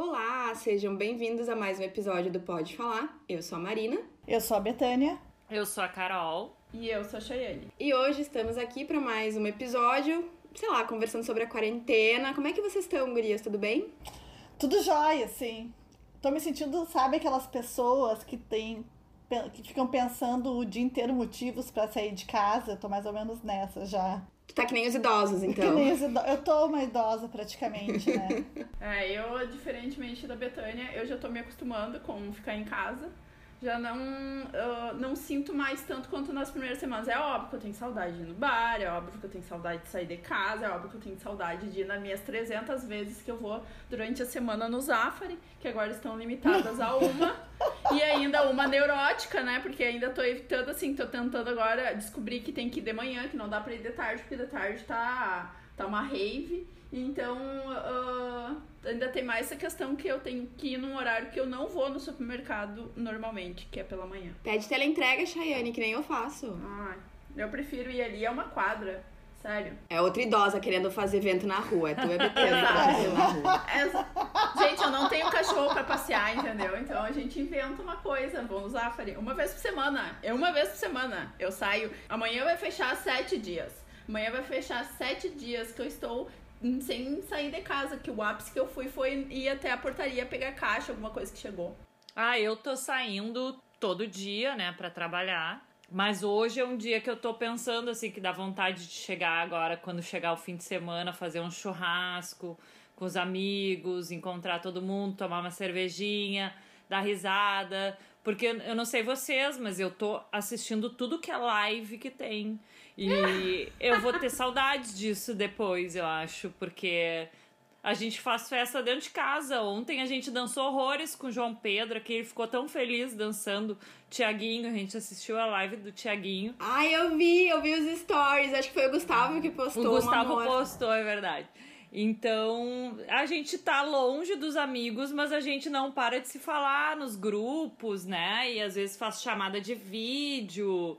Olá, sejam bem-vindos a mais um episódio do Pode Falar. Eu sou a Marina. Eu sou a Betânia. Eu sou a Carol. E eu sou a Chayane. E hoje estamos aqui para mais um episódio, sei lá, conversando sobre a quarentena. Como é que vocês estão, gurias? Tudo bem? Tudo jóia, sim. Tô me sentindo, sabe, aquelas pessoas que têm que ficam pensando o dia inteiro motivos para sair de casa. Eu tô mais ou menos nessa já. Tu tá que nem os idosos, então. Que nem os idosos. Eu tô uma idosa praticamente, né? é, eu, diferentemente da Betânia, eu já tô me acostumando com ficar em casa já não, uh, não sinto mais tanto quanto nas primeiras semanas. É óbvio que eu tenho saudade de ir no bar, é óbvio que eu tenho saudade de sair de casa, é óbvio que eu tenho saudade de ir nas minhas 300 vezes que eu vou durante a semana no Zafari, que agora estão limitadas a uma. e ainda uma neurótica, né? Porque ainda tô evitando, assim, tô tentando agora descobrir que tem que ir de manhã, que não dá pra ir de tarde, porque de tarde tá, tá uma rave. Então, uh, ainda tem mais essa questão que eu tenho que ir num horário que eu não vou no supermercado normalmente, que é pela manhã. Pede teleentrega, Chayane, que nem eu faço. Ah, eu prefiro ir ali, é uma quadra. Sério. É outra idosa querendo fazer evento na rua. É tu é BT é, Gente, eu não tenho cachorro pra passear, entendeu? Então a gente inventa uma coisa. Vamos usar, Uma vez por semana. É uma vez por semana. Eu saio. Amanhã vai fechar sete dias. Amanhã vai fechar sete dias que eu estou sem sair de casa, que o ápice que eu fui foi ir até a portaria pegar caixa, alguma coisa que chegou. Ah, eu tô saindo todo dia, né, para trabalhar. Mas hoje é um dia que eu tô pensando assim que dá vontade de chegar agora quando chegar o fim de semana, fazer um churrasco com os amigos, encontrar todo mundo, tomar uma cervejinha, dar risada, porque eu não sei vocês, mas eu tô assistindo tudo que é live que tem. E eu vou ter saudades disso depois, eu acho, porque a gente faz festa dentro de casa. Ontem a gente dançou horrores com o João Pedro, que ele ficou tão feliz dançando. Tiaguinho, a gente assistiu a live do Tiaguinho. Ai, eu vi, eu vi os stories. Acho que foi o Gustavo que postou. O Gustavo postou, é verdade. Então, a gente tá longe dos amigos, mas a gente não para de se falar nos grupos, né? E às vezes faz chamada de vídeo.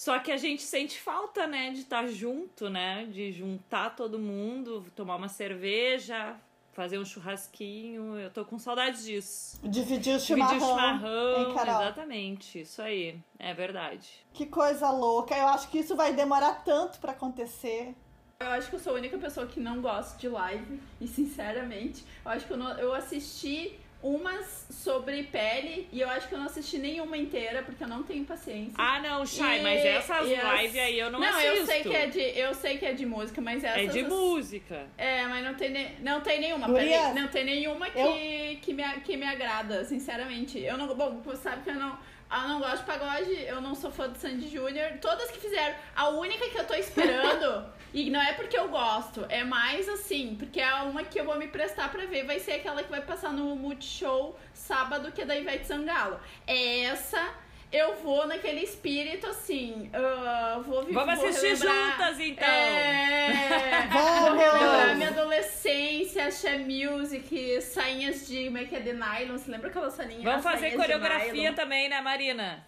Só que a gente sente falta, né, de estar tá junto, né, de juntar todo mundo, tomar uma cerveja, fazer um churrasquinho. Eu tô com saudades disso. Dividir o chimarrão. Dividir o chimarrão, hein, exatamente. Isso aí, é verdade. Que coisa louca. Eu acho que isso vai demorar tanto para acontecer. Eu acho que eu sou a única pessoa que não gosta de live e sinceramente, eu acho que eu, não, eu assisti umas sobre pele e eu acho que eu não assisti nenhuma inteira porque eu não tenho paciência. Ah, não, Shai, mas essas lives aí eu não, não assisto. Não, eu sei que é de eu sei que é de música, mas essas É de música. É, mas não tem não tem nenhuma, peraí, não tem nenhuma que eu... que me que me agrada, sinceramente. Eu não, bom, você sabe que eu não eu não gosto de pagode, eu não sou fã do Sandy Júnior. Todas que fizeram. A única que eu tô esperando, e não é porque eu gosto, é mais assim, porque é uma que eu vou me prestar pra ver, vai ser aquela que vai passar no Multishow sábado, que é da Ivete Sangalo. É essa eu vou naquele espírito assim, uh, vou viver. Vamos assistir juntas então! É, vou relembrar minha adolescência, Axé Music, sainhas de. Como é que é? De nylon. Você lembra aquela sainha? Vamos fazer coreografia também, né, Marina?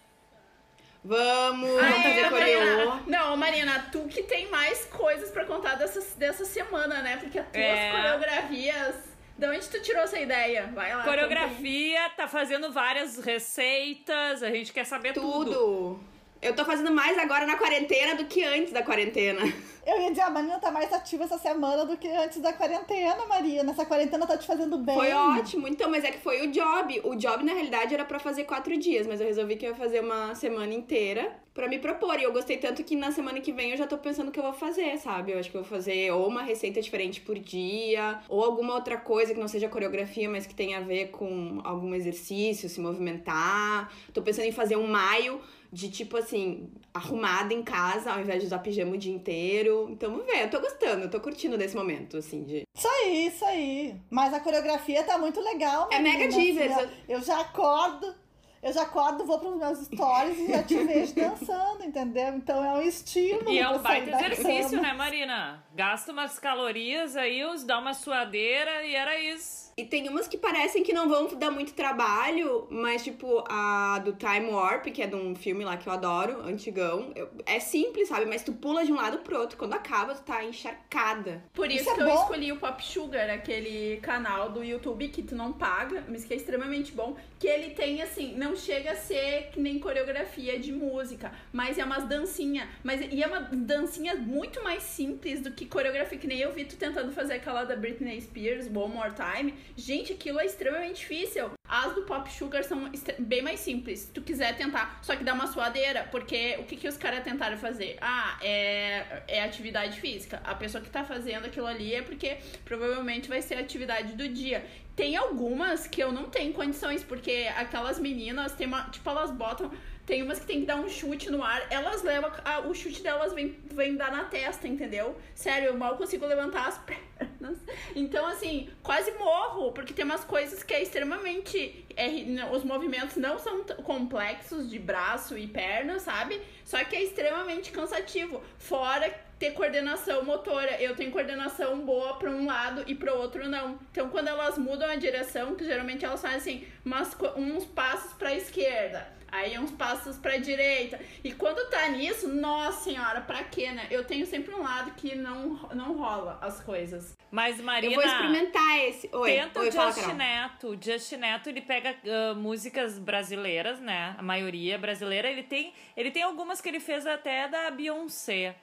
Vamos, ah, vamos fazer é, coreô. Não, Marina, tu que tem mais coisas para contar dessa, dessa semana, né? Porque as tuas é. coreografias de onde tu tirou essa ideia? Vai lá. Coreografia, tá fazendo várias receitas, a gente quer saber tudo. Tudo. Eu tô fazendo mais agora na quarentena do que antes da quarentena. Eu ia dizer, a Marina tá mais ativa essa semana do que antes da quarentena, Maria. Nessa quarentena tá te fazendo bem. Foi ótimo, então, mas é que foi o job. O job, na realidade, era para fazer quatro dias, mas eu resolvi que eu ia fazer uma semana inteira para me propor. E eu gostei tanto que na semana que vem eu já tô pensando o que eu vou fazer, sabe? Eu acho que eu vou fazer ou uma receita diferente por dia, ou alguma outra coisa que não seja coreografia, mas que tenha a ver com algum exercício, se movimentar. Tô pensando em fazer um maio de tipo assim, arrumada em casa, ao invés de usar pijama o dia inteiro. Então vamos ver, eu tô gostando, eu tô curtindo desse momento, assim, de. Isso aí, isso aí. Mas a coreografia tá muito legal, É mega divers. Assim, eu já acordo. Eu já acordo, vou pros meus stories e já te vejo dançando, entendeu? Então é um estímulo. E é um baita exercício, né, Marina? Gasta umas calorias aí, dá uma suadeira e era isso. E tem umas que parecem que não vão dar muito trabalho, mas tipo a do Time Warp, que é de um filme lá que eu adoro, antigão. eu- é simples, sabe? Mas tu pula de um lado pro outro. Quando acaba, tu tá encharcada. Por isso, Isso é que eu bom. escolhi o Pop Sugar, aquele canal do YouTube que tu não paga, mas que é extremamente bom. Que ele tem, assim, não chega a ser que nem coreografia de música, mas é umas dancinhas. Mas e é uma dancinha muito mais simples do que coreografia, que nem eu vi tu tentando fazer aquela da Britney Spears, One More Time. Gente, aquilo é extremamente difícil. As do Pop Sugar são bem mais simples, se tu quiser tentar. Só que dá uma suadeira, porque o que, que os caras tentaram fazer? Ah, é, é atividade física. A pessoa que tá fazendo aquilo ali é porque provavelmente vai ser atividade do dia. Tem algumas que eu não tenho condições, porque aquelas meninas, tem uma, tipo, elas botam. Tem umas que tem que dar um chute no ar, elas levam. a- o chute delas vem, vem dar na testa, entendeu? Sério, eu mal consigo levantar as pernas. Então, assim, quase morro, porque tem umas coisas que é extremamente. é, os movimentos não são complexos de braço e perna, sabe? Só que é extremamente cansativo. Fora ter coordenação motora. Eu tenho coordenação boa para um lado e para o outro não. Então, quando elas mudam a direção, que geralmente elas fazem assim, umas, uns passos para esquerda, aí uns passos para a direita. E quando tá nisso, nossa senhora, pra quê, né? Eu tenho sempre um lado que não, não rola as coisas. Mas, Marina. Eu vou experimentar esse. Oi, Tenta Oi o fala, Just Carol. Neto. O Just Neto, ele pega ah, músicas brasileiras, né? A maioria brasileira. Ele tem, ele tem algumas que ele fez até da Beyoncé.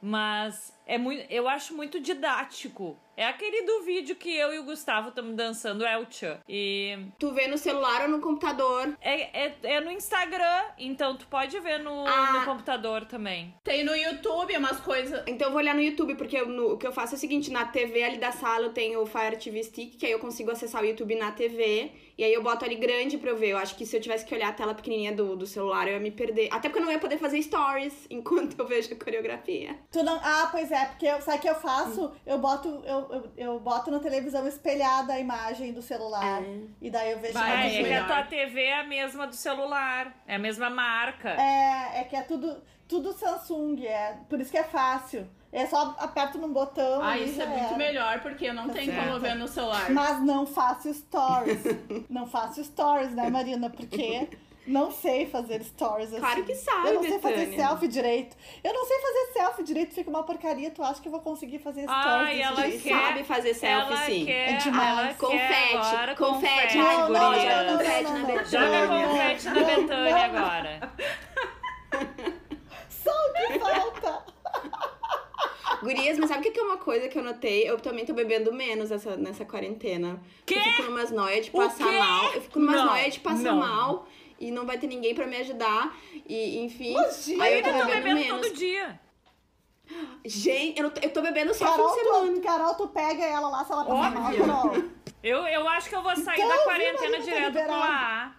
Mas é muito, eu acho muito didático. É aquele do vídeo que eu e o Gustavo estamos dançando El Chan. E Tu vê no celular ou no computador. é, é, é no Instagram, então tu pode ver no, Ah. no computador também. Tem no YouTube umas coisas. Então eu vou olhar no YouTube, porque eu- no- o que eu faço é o seguinte, na TV ali da sala eu tenho o Fire TV Stick, que aí eu consigo acessar o YouTube na TV, e aí eu boto ali grande pra eu ver. Eu acho que se eu tivesse que olhar a tela pequenininha do, do celular, eu ia me perder. Até porque eu não ia poder fazer stories enquanto eu vejo a coreografia. Tu não... Ah, pois é, porque eu, sabe o que eu faço? Eu boto, eu, eu, eu boto na televisão espelhada a imagem do celular. É. E daí eu vejo Vai, É, é que a melhor. tua TV é a mesma do celular. É a mesma marca. É, é que é tudo, tudo Samsung, é. Por isso que é fácil. É só aperto num botão Ah, e isso já é muito era. melhor, porque eu não Tá tenho certo. como ver no celular. Mas não faço stories. não faço stories, né, Marina? Porque não sei fazer stories assim. Claro que sabe, Eu não sei fazer Betânia. selfie direito. Eu não sei fazer selfie direito, fica uma porcaria. Tu acha que eu vou conseguir fazer stories Ai, desse ela jeito? quer. sabe fazer selfie, ela sim. Quer, É demais. Ela Confete, quer agora confete. confete. Ai, Não, não, joga não, confete não, na não, Betânia. Joga Não, confete não, na não, Betânia não. agora. Só o que falta. Gurias, mas sabe o que que é uma coisa que eu notei? Eu também tô bebendo menos essa, nessa quarentena. Quê? Eu fico numas noias de passar mal. Eu fico numas noias de passar não. mal. E não vai ter ninguém pra me ajudar. E, enfim. Imagina. aí eu tô Eu tô bebendo, bebendo menos. todo dia. Gente, eu, não tô- eu tô bebendo só Carol fim de semana. tu, Carol, tu pega ela lá se ela passar mal. Carol. Eu, eu acho que eu vou sair Então, da quarentena Marina, tá direto pro liberado. AA.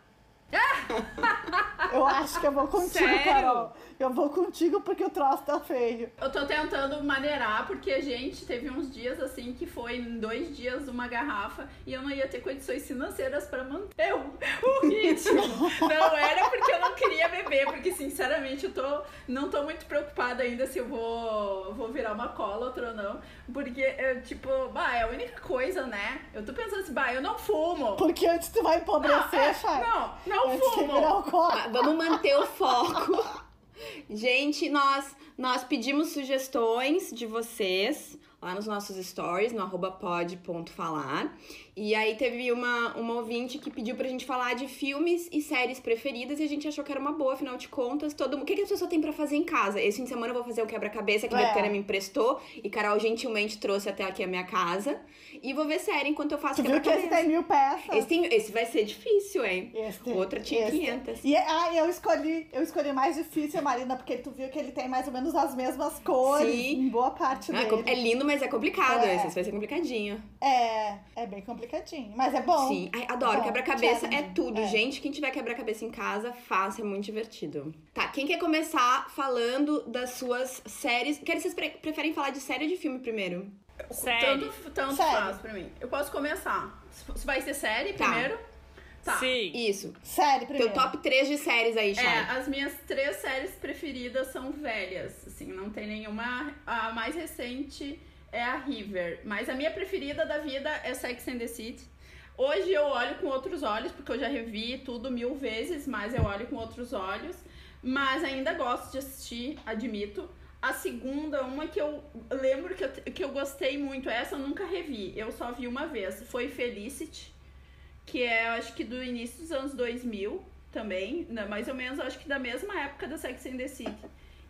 Eu acho que eu vou contigo, Sério? Carol. Eu vou contigo porque o troço tá feio. Eu tô tentando maneirar, porque a gente teve uns dias assim que foi em dois dias uma garrafa e eu não ia ter condições financeiras pra manter o, o ritmo. não era porque eu não queria beber, porque sinceramente eu tô, não tô muito preocupada ainda se eu vou, vou virar uma outra ou não. Porque, eu, tipo, bah, é a única coisa, né? Eu tô pensando assim, bah, eu não fumo. Porque antes tu vai empobrecer, Chay. Não, não Antes fumo. Ah, Vamos manter o foco. Gente, nós, nós pedimos sugestões de vocês lá nos nossos stories, no arroba pod.falar. E aí teve uma, uma ouvinte que pediu pra gente falar de filmes e séries preferidas e a gente achou que era uma boa, afinal de contas, todo mundo. O que, que as pessoas têm pra fazer em casa? Esse fim de semana eu vou fazer um quebra-cabeça que a É. Betânia me emprestou e Carol gentilmente trouxe até aqui a minha casa. E vou ver série enquanto eu faço Tu viu que esse quebra-cabeça. tem mil peças? Esse, tem- esse vai ser difícil, hein? Esse tem- Outra tinha esse- 500. E ah, eu escolhi, eu escolhi mais difícil, Marina, porque tu viu que ele tem mais ou menos as mesmas cores Sim. em boa parte Ah, é dele. é lindo, mas é complicado. É. Esse vai ser complicadinho. É, é bem complicadinho, mas é bom. Sim. Ai, adoro. Bom, Quebra-cabeça é tudo. É. Gente, quem tiver quebra-cabeça em casa, faça. É muito divertido. Tá, quem quer começar falando das suas séries? Quer vocês pre- preferem falar de série ou de filme primeiro? Sério. Tanto, tanto Série. faz pra mim. Eu posso começar. Se vai ser série Tá. primeiro? Tá. Sim. Isso. Sério, primeiro. Teu top 3 de séries aí, É, Chay. as minhas três séries preferidas são velhas, assim, não tem nenhuma. A mais recente é a River, mas a minha preferida da vida é Sex and the City. Hoje eu olho com outros olhos, porque eu já revi tudo mil vezes, mas eu olho com outros olhos. Mas ainda gosto de assistir, admito. A segunda, uma que eu lembro que eu, que eu gostei muito, essa eu nunca revi, eu só vi uma vez, foi Felicity, que é, acho que do início dos anos 2000 também, né, mais ou menos, acho que da mesma época da Sex and the City.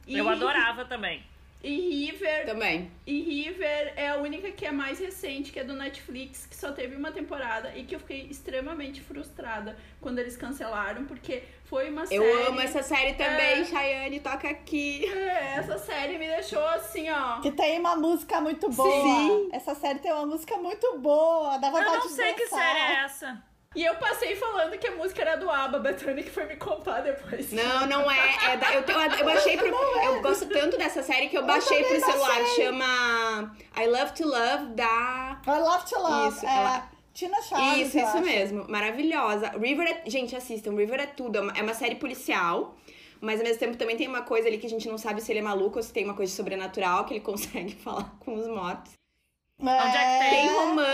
E, Eu adorava também. E River, Também. e River é a única que é mais recente, que é do Netflix, que só teve uma temporada e que eu fiquei extremamente frustrada quando eles cancelaram, porque foi uma série. Eu amo essa série também, É. Chayane, toca aqui. É, essa série me deixou assim, ó. Que tem uma música muito boa. Sim. Essa série tem uma música muito boa. Dá Eu vontade não de sei que dançar. série é essa. E eu passei falando que a música era do ABBA, Bethany, que foi me contar depois. Não, não é. é da- eu, eu, eu baixei pro. Eu gosto tanto dessa série que eu baixei pro celular. baixei. Chama I Love to Love da. I Love to Love. Isso, é, ela- Tina Charles, Isso, eu isso acho. mesmo. Maravilhosa. River é... Gente, assistam. River é tudo. É uma, é uma série policial. Mas ao mesmo tempo também tem uma coisa ali que a gente não sabe se ele é maluco ou se tem uma coisa sobrenatural que ele consegue falar com os mortos. É, Onde é que Tem É, romance.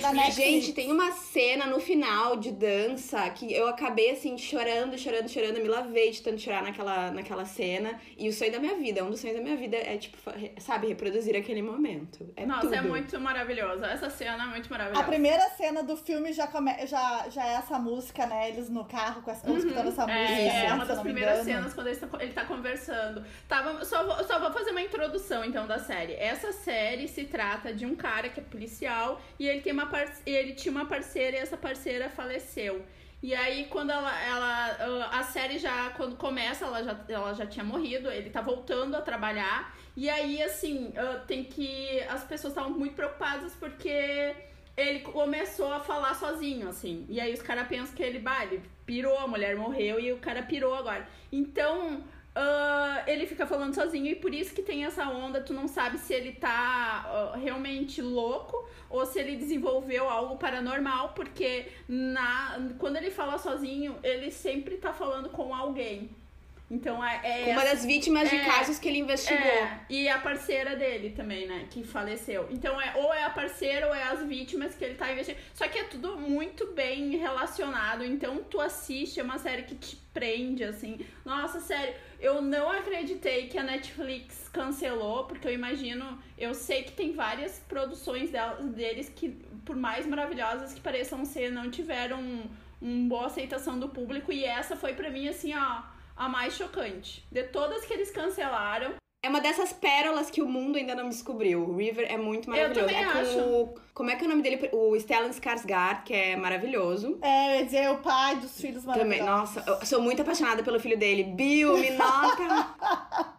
Da Netflix. Gente, tem uma cena no final de dança que eu acabei assim, chorando, chorando, chorando. Eu me lavei de tanto chorar naquela, naquela cena. E o sonho da minha vida, um dos sonhos da minha vida é, tipo, sabe, reproduzir aquele momento. É Nossa, tudo. é muito maravilhosa. Essa cena é muito A maravilhosa. primeira cena do filme já, come... já, já é essa música, né? Eles no carro com essa, escutando essa música. É, é uma das primeiras cenas quando ele tá, ele tá conversando. Tava, só, vou, só vou fazer uma introdução então da série. Essa série se trata de um cara que é policial e ele, tem uma ele tinha uma parceira e essa parceira faleceu. E aí, quando ela, ela. ah, A série já, quando começa, ela já, ela já tinha morrido, ele tá voltando a trabalhar. E aí, assim, ah, tem que. As pessoas estavam muito preocupadas porque ele começou a falar sozinho, assim. E aí os caras pensam que ele, bah, ele pirou, a mulher morreu e o cara pirou agora. Então, ah, ele fica falando sozinho e por isso que tem essa onda, tu não sabe se ele tá ah, realmente louco ou se ele desenvolveu algo paranormal, porque na, quando ele fala sozinho, ele sempre tá falando com alguém. Então é, é Uma das vítimas de É. casos que ele investigou. é, e a parceira dele também, né? Que faleceu. Então é ou é a parceira ou é as vítimas que ele tá investigando. Só que é tudo muito bem relacionado. Então tu assiste, é uma série que te prende, assim. Nossa, sério, eu não acreditei que a Netflix cancelou, porque eu imagino. Eu sei que tem várias produções delas, deles que, por mais maravilhosas que pareçam ser, não tiveram um, um boa aceitação do público. E essa foi pra mim, assim, ó a mais chocante. De todas que eles cancelaram, É uma dessas pérolas que o mundo ainda não descobriu. O River é muito maravilhoso. também é com acho. o. Como é que é o nome dele? O Stellan Skarsgård, que é maravilhoso. É, eu ia dizer, o pai dos filhos Também, maravilhosos. nossa, eu sou muito apaixonada pelo filho dele. Bill, me nota.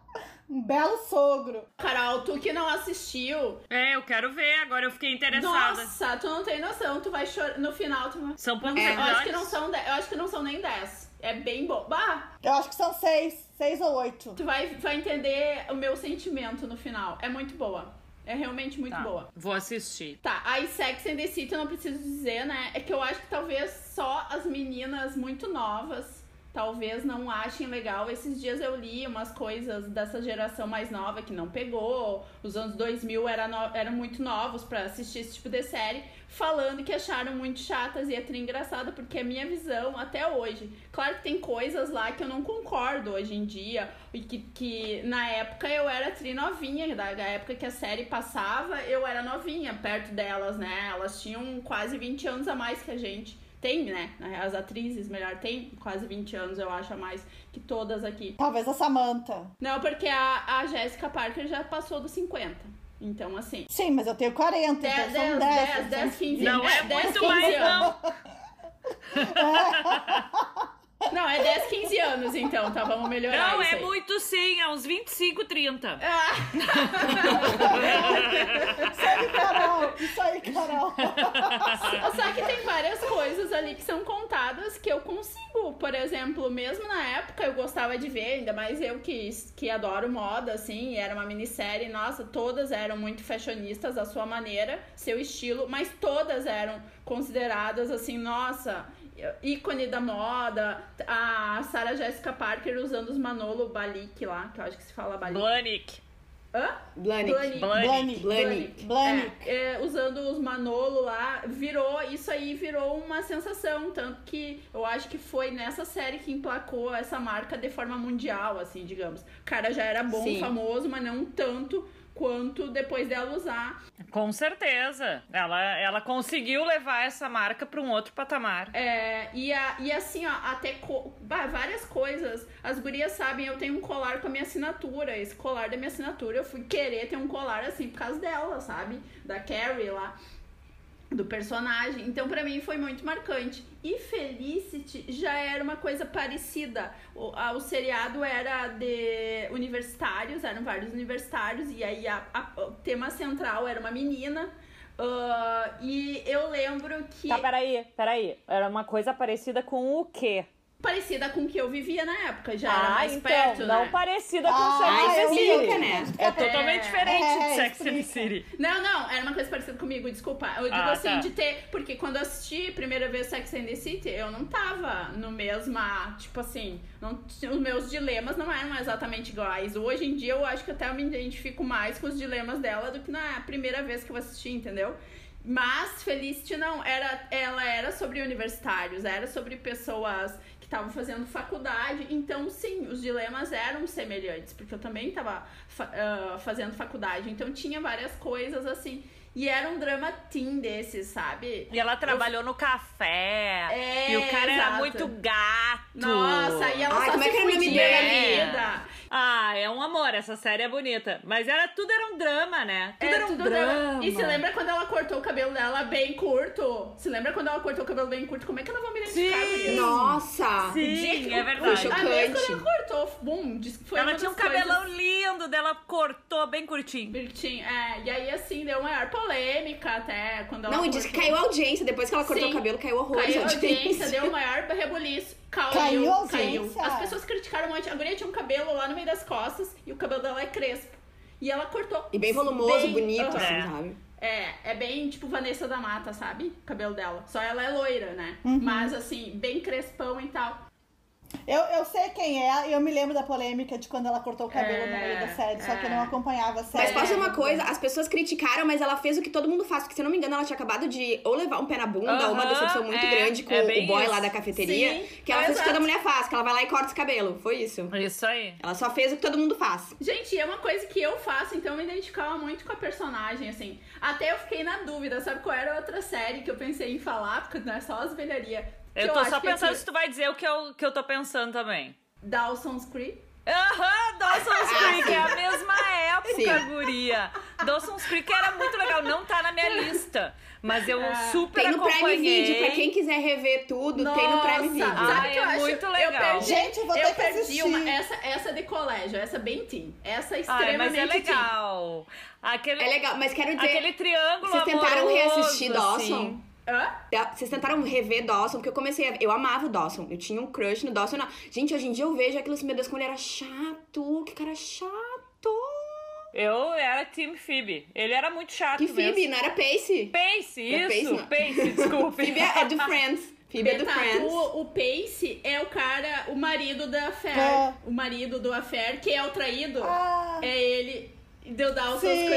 Um belo sogro. Carol, tu que não assistiu, É, eu quero ver, agora eu fiquei interessada. nossa, tu não tem noção, tu vai chorar. No final, tu vai. São poucos sei, eu acho que episódios? não são dez, eu acho que não são nem 10. É bem bom. Bah, Eu acho que são seis. Seis ou oito. tu vai, vai entender o meu sentimento no final. É muito boa. É realmente muito Tá, boa. Vou assistir. Tá, aí Sex and the City eu não preciso dizer, né? É que eu acho que talvez só as meninas muito novas talvez não achem legal. Esses dias eu li umas coisas dessa geração mais nova que não pegou. Os anos 2000 era no- eram muito novos pra assistir esse tipo de série, falando que acharam muito chatas e é tri engraçado, porque é minha visão até hoje. Claro que tem coisas lá que eu não concordo hoje em dia, e que, que na época eu era tri novinha, da época que a série passava, eu era novinha perto delas, né? Elas tinham quase 20 anos a mais que a gente. Tem, né? As atrizes, melhor, tem quase 20 anos, eu acho, a mais que todas aqui. Talvez a Samantha. Não, porque a, a Jéssica Parker já passou dos 50. Então, assim. Sim, mas eu tenho 40, 10, então 10, são 10, 10. 10, 15 Não é 10, muito 15 mais, anos. não. Não, é 10, 15 anos, então, tá? Vamos melhorar Não, isso é aí. muito sim, é uns 25, 30. Ah, Isso aí, Carol. Isso aí, Carol. Só que tem várias coisas ali que são contadas que eu consigo. Por exemplo, mesmo na época eu gostava de ver, ainda mais eu que, que adoro moda, assim, e era uma minissérie, nossa, todas eram muito fashionistas à sua maneira, seu estilo, mas todas eram consideradas assim, nossa, ícone da moda. A Sarah Jessica Parker usando os Manolo Balik lá, que eu acho que se fala Balik. Blanick. Hã? Blanick. Blanick. Blanick. Blanick. É, é, usando os Manolo lá, virou, isso aí virou uma sensação, tanto que eu acho que foi nessa série que emplacou essa marca de forma mundial, assim, digamos. O cara já era bom, Sim. famoso, mas não tanto quanto depois dela usar. Com certeza. Ela, ela conseguiu levar essa marca para um outro patamar. É, e, a, e assim, ó, até co- várias coisas. As gurias sabem, eu tenho um colar com a minha assinatura. Esse colar da minha assinatura, eu fui querer ter um colar assim por causa dela, sabe? Da Carrie lá. Do personagem. Então, pra mim, foi muito marcante. E Felicity já era uma coisa parecida. O, a- o seriado era de universitários, eram vários universitários, e aí a- a- o tema central era uma menina. ah, e eu lembro que. Tá, peraí, peraí. Era uma coisa parecida com o quê? Parecida com o que eu vivia na época, já era ah, mais então, perto, não né? parecida com Ah, Sex and the City. né? É totalmente É, diferente é, de Sex and the. City. Não, não, era uma coisa parecida comigo, desculpa. Eu digo Ah, assim, tá. de ter. Porque quando eu assisti a primeira vez Sex and the City, eu não tava no mesma. Tipo assim, não, os meus dilemas não eram exatamente iguais. Hoje em dia eu acho que até eu me identifico mais com os dilemas dela do que na primeira vez que eu assisti, entendeu? Mas Felicity não, era, ela era sobre universitários, era sobre pessoas estavam fazendo faculdade. Então, sim, os dilemas eram semelhantes, porque eu também estava fazendo faculdade. Então, tinha várias coisas assim. E era um drama teen desses, sabe? E ela trabalhou no café. É, e o cara era exato. muito gato. Nossa, e ela Ai, só como se é que era nome dele? vida. Ah, é um amor, essa série é bonita. Mas era tudo era um drama, né? Tudo É, era um tudo drama. drama. E se lembra quando ela cortou o cabelo dela bem curto? Se lembra quando ela cortou o cabelo bem curto? Como é que eu não vou me identificar Sim. Nossa! Sim, é verdade. Puxa, A vez quando ela cortou, bum, disse que foi ela uma tinha um das coisas- cabelão lindo, dela cortou bem curtinho. Bertinho, é, e aí assim, deu maior polêmica até quando ela Não, e disse que caiu a audiência. Depois que ela cortou Sim. o cabelo, caiu horrores Caiu a a audiência, audiência. deu o maior rebuliço. Caiu, Caiu a caiu. audiência? As pessoas criticaram um monte. A guria tinha um cabelo lá no meio das costas e o cabelo dela é crespo. E ela cortou. E bem volumoso, bem- bonito, Aham. assim, sabe? É, é bem tipo Vanessa da Mata, sabe? O cabelo dela. Só ela é loira, né? Uhum. Mas assim, bem crespão e tal. Eu, eu sei quem é e eu me lembro da polêmica de quando ela cortou o cabelo no É, meio da série, só que eu é. não acompanhava a série. Mas posso dizer uma coisa? As pessoas criticaram, mas ela fez o que todo mundo faz. Porque, se eu não me engano, ela tinha acabado de ou levar um pé na bunda, ou uma Aham, decepção muito é, grande com é o boy isso. lá da cafeteria. Sim, que ela fez o que toda mulher faz, que ela vai lá e corta os cabelos. Foi isso. Isso aí. Ela só fez o que todo mundo faz. Gente, é uma coisa que eu faço, então eu me identificava muito com a personagem, assim. Até eu fiquei na dúvida, sabe qual era a outra série que eu pensei em falar, porque não é só as velharias. Que Eu tô só que pensando aqui- se tu vai dizer o que eu, que eu tô pensando também. Dawson's Creek. Aham, Dawson's Creek, é a mesma época, Sim. guria. Dawson's Creek era muito legal, não tá na minha lista. Mas eu É. super Tem no Prime acompanhei. Video, pra quem quiser rever tudo, tem no Prime Video. Sabe Ah, que eu é acho? muito Eu legal. perdi, Gente, eu vou ter eu que perdi assistir. uma. Essa, essa de colégio, essa bem teen. Essa Ai, extremamente mas é teen. legal. Aquele, É legal, mas quero dizer... aquele triângulo Vocês tentaram amoroso, reassistir Dawson? assim. Hã? Da- Vocês tentaram rever Dawson, porque eu comecei a... Eu amava o Dawson. Eu tinha um crush no Dawson. Não. Gente, hoje em dia eu vejo aquilo assim, meu Deus, como ele era chato. Que cara chato. Eu era Team Phoebe. Ele era muito chato Que Phoebe, mesmo. não era Pace. Pace, isso. Pace, Pace, desculpe. Phoebe é do Friends. Phoebe é do Friends. o, o Pace é o cara, o marido da Affair. É. O marido do Affair, que é o traído. Ah, É ele. Deu Dawson's Creek.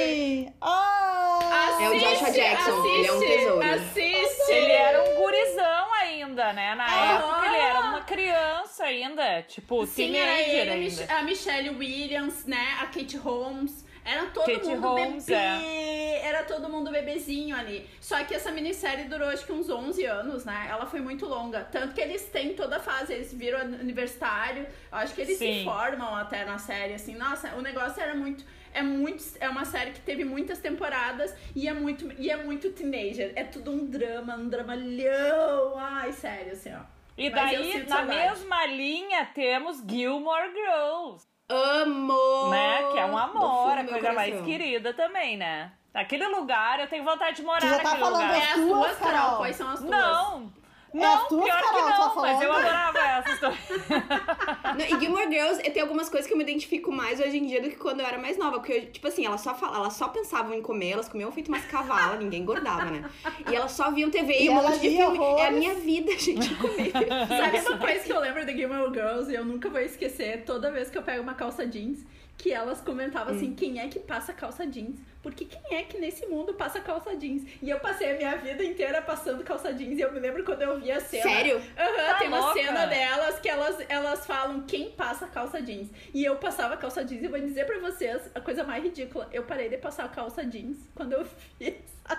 sim! Ah! É o Joshua Jackson, ele é um tesouro. Assiste! Ele era um gurizão ainda, né? Na Ah. época ele era uma criança ainda, tipo, Sim, era ele, a ainda. A Michelle Williams, né? A Kate Holmes. Era todo Kate mundo Holmes, bebê. é. Era todo mundo bebezinho ali. Só que essa minissérie durou acho que uns 11 anos, né? Ela foi muito longa. Tanto que eles têm toda a fase. Eles viram universitário. Eu acho que eles se Sim. formam até na série, assim. Nossa, o negócio era muito... É muito... É uma série que teve muitas temporadas e é muito, e é muito teenager. É tudo um drama, um dramalhão. Ai, sério, assim, ó. E Mas daí, na saudade. mesma linha, temos Gilmore Girls, Amo! né? Que é um amor, a coisa mais querida também, né? Aquele lugar, eu tenho vontade de morar Tu já tá naquele falando lugar. É as tuas, tuas, Carol. Carol? Quais são as tuas? Não! É Não, as tuas, pior Carol, que tá não, mas eu adorava essa história. E Gilmore Girls, tenho algumas coisas que eu me identifico mais hoje em dia do que quando eu era mais nova. Porque, eu, tipo assim, elas só, fala, elas só pensavam em comer, elas comiam feito umas cavalas, ninguém engordava, né? E elas só viam TV e, E um monte de filme. É a horrores. minha vida, gente, comer. Sabe uma coisa que eu lembro de Gilmore Girls e eu nunca vou esquecer toda vez que eu pego uma calça jeans? Que elas comentavam assim, quem é que passa calça jeans? Porque quem é que nesse mundo passa calça jeans? E eu passei a minha vida inteira passando calça jeans. E eu me lembro quando eu vi a cena. Sério? Aham, Tá tem uma louca? cena delas que elas, elas falam quem passa calça jeans. E eu passava calça jeans e vou dizer pra vocês a coisa mais ridícula. Eu parei de passar calça jeans quando eu fiz a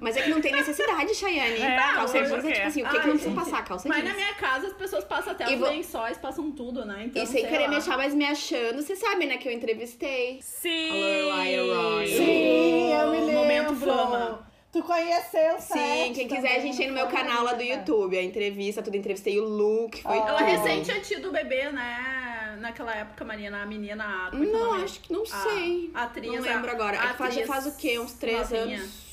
Mas é que não tem necessidade, Chayane. É, calça por jeans é quê? tipo assim, o que, que Ai, não precisa gente, passar? Calça Mas jeans. na minha casa as pessoas passam até E os vo- lençóis, passam tudo, né? Então, E sem sei querer lá. me achar, mas me achando, você sabe, né, que eu entrevistei. Sim! Lorelai. Sim, eu me lembro. Momento Brahma. Tu conheceu Sim, quem quiser, a gente tem no meu canal lá do né? YouTube, a entrevista, tudo, entrevistei o Luke, foi Ela Ela tudo. recente tinha tido o bebê, né? Naquela época, Marina, a menina. é que é Não, acho que não A- sei. a atriz, não lembro agora. a É que faz, já atriz faz o quê? Uns três novinha. anos?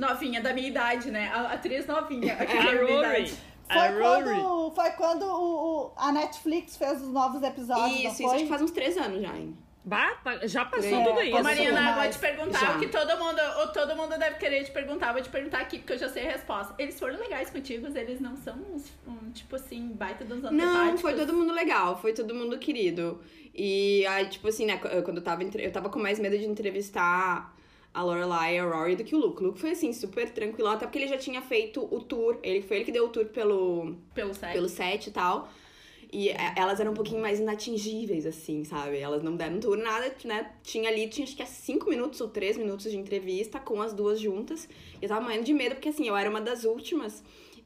Novinha, da minha idade, né? A atriz novinha. Aqui A da minha Rory. A Foi Rory. quando, foi quando o, o- a Netflix fez os novos episódios, Isso, não isso, acho que faz uns três anos já, hein? Bah, pa- já passou É, tudo isso. Ô, Marina, eu vou te perguntar Já. o que todo mundo, o todo mundo deve querer te perguntar. Vou te perguntar aqui, porque eu já sei a resposta. Eles foram legais contigo, eles não são uns, um, tipo assim, baita dos Não, antipáticos? foi todo mundo legal, foi todo mundo querido. E aí, tipo assim, né, quando eu tava, eu tava com mais medo de entrevistar a Lorelai e a Rory do que o Luke. O Luke foi, assim, super tranquilão, até porque ele já tinha feito o tour, ele foi ele que deu o tour pelo, Pelo set. pelo set e tal. E é, elas eram um pouquinho mais inatingíveis, assim, sabe? Elas não deram tour, nada, né? Tinha ali, tinha acho que é cinco minutos ou três minutos de entrevista com as duas juntas. E eu tava morrendo de medo, porque assim, eu era uma das últimas.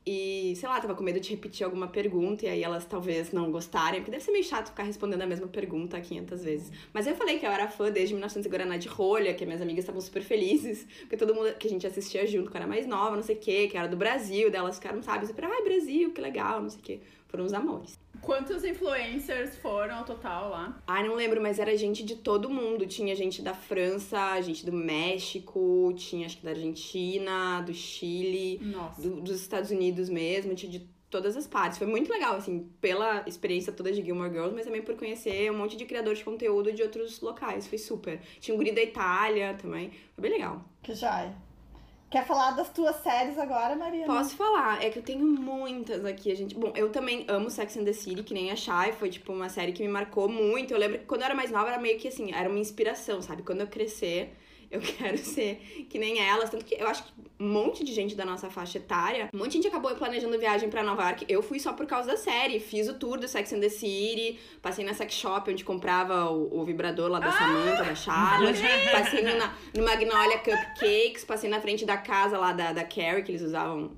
E, sei lá, tava com medo de repetir alguma pergunta e aí elas talvez não gostarem, porque deve ser meio chato ficar respondendo a mesma pergunta 500 vezes. Mas eu falei que eu era fã desde 1900 e Guaraná de Rolha, que minhas amigas estavam super felizes, porque todo mundo que a gente assistia junto, que era mais nova, não sei o quê, que era do Brasil, delas ficaram, sabe, super, ai, Brasil, que legal, não sei o quê. Foram os amores. Quantos influencers foram ao total lá? Ai, não lembro, mas era gente de todo mundo. Tinha gente da França, gente do México, tinha acho que da Argentina, do Chile, Nossa. do- dos Estados Unidos mesmo, tinha de todas as partes. Foi muito legal, assim, pela experiência toda de Gilmore Girls, mas também por conhecer um monte de criador de conteúdo de outros locais. Foi super. Tinha um guri da Itália também. Foi bem legal. Que joia. Quer falar das tuas séries agora, Mariana? Posso falar, é que eu tenho muitas aqui, a gente. Bom, eu também amo Sex and the City, que nem a Shai, foi tipo uma série que me marcou muito. Eu lembro que quando eu era mais nova era meio que assim, era uma inspiração, sabe? Quando eu crescer, eu quero ser que nem elas. Tanto que eu acho que um monte de gente da nossa faixa etária, um monte de gente acabou planejando viagem pra Nova York. Eu fui só por causa da série. Fiz o tour do Sex and the City, passei na sex shop onde comprava o, o vibrador lá da Samantha, da Charlotte. passei no, na- no Magnolia Cupcakes, passei na frente da casa lá da, da Carrie, que eles usavam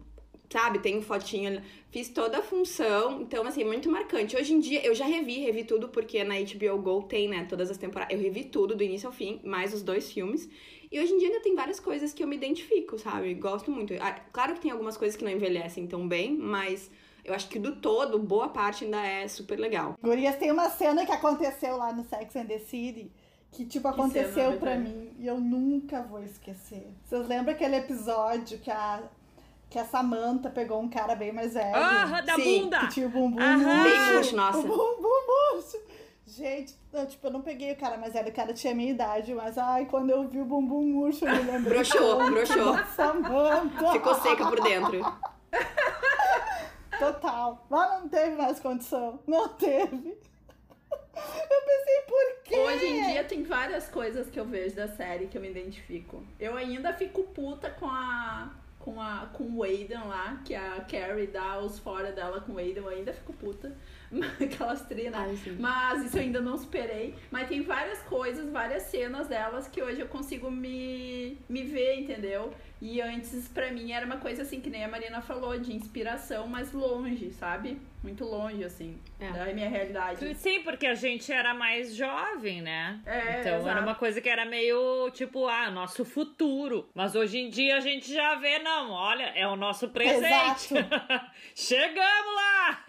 sabe, tem fotinho, fiz toda a função, então assim, muito marcante. Hoje em dia eu já revi, revi tudo porque na HBO Go tem, né, todas as temporadas. Eu revi tudo do início ao fim, mais os dois filmes. E hoje em dia ainda tem várias coisas que eu me identifico, sabe? Gosto muito. Ah, Claro que tem algumas coisas que não envelhecem tão bem, mas eu acho que do todo, boa parte ainda é super legal. Gurias, tem uma cena que aconteceu lá no Sex and the City que, tipo, aconteceu pra Betânia? mim e eu nunca vou esquecer. Vocês lembram aquele episódio que a, que a Samantha pegou um cara bem mais velho? Ah, da Sim, bunda! Que tinha o bumbum Aham. murcho. Nossa. O bumbum murcho. Gente, não, tipo, eu não peguei o cara mais velho, o cara tinha a minha idade, mas ai, quando eu vi o bumbum murcho, eu me lembrei. Broxou, broxou. da Samantha. Ficou seca por dentro. Total. Mas não teve mais condição. Não teve. Eu pensei, por quê? Hoje em dia tem várias coisas que eu vejo da série que eu me identifico. Eu ainda fico puta com a. Com, a, com o Aiden lá, que a Carrie dá os fora dela com o Aiden, eu ainda fico puta. Aquelas trinas. Ai. Mas isso eu ainda não superei. Mas tem várias coisas, várias cenas delas que hoje eu consigo me, me ver, entendeu? E antes, pra mim, era uma coisa assim, que nem a Marina falou, de inspiração, mas longe, sabe? Muito longe, assim, É. da minha realidade. Sim, porque a gente era mais jovem, né? É, então era exato. uma coisa que era meio tipo, ah, nosso futuro. Mas hoje em dia a gente já vê, não, olha, é o nosso presente. Chegamos lá!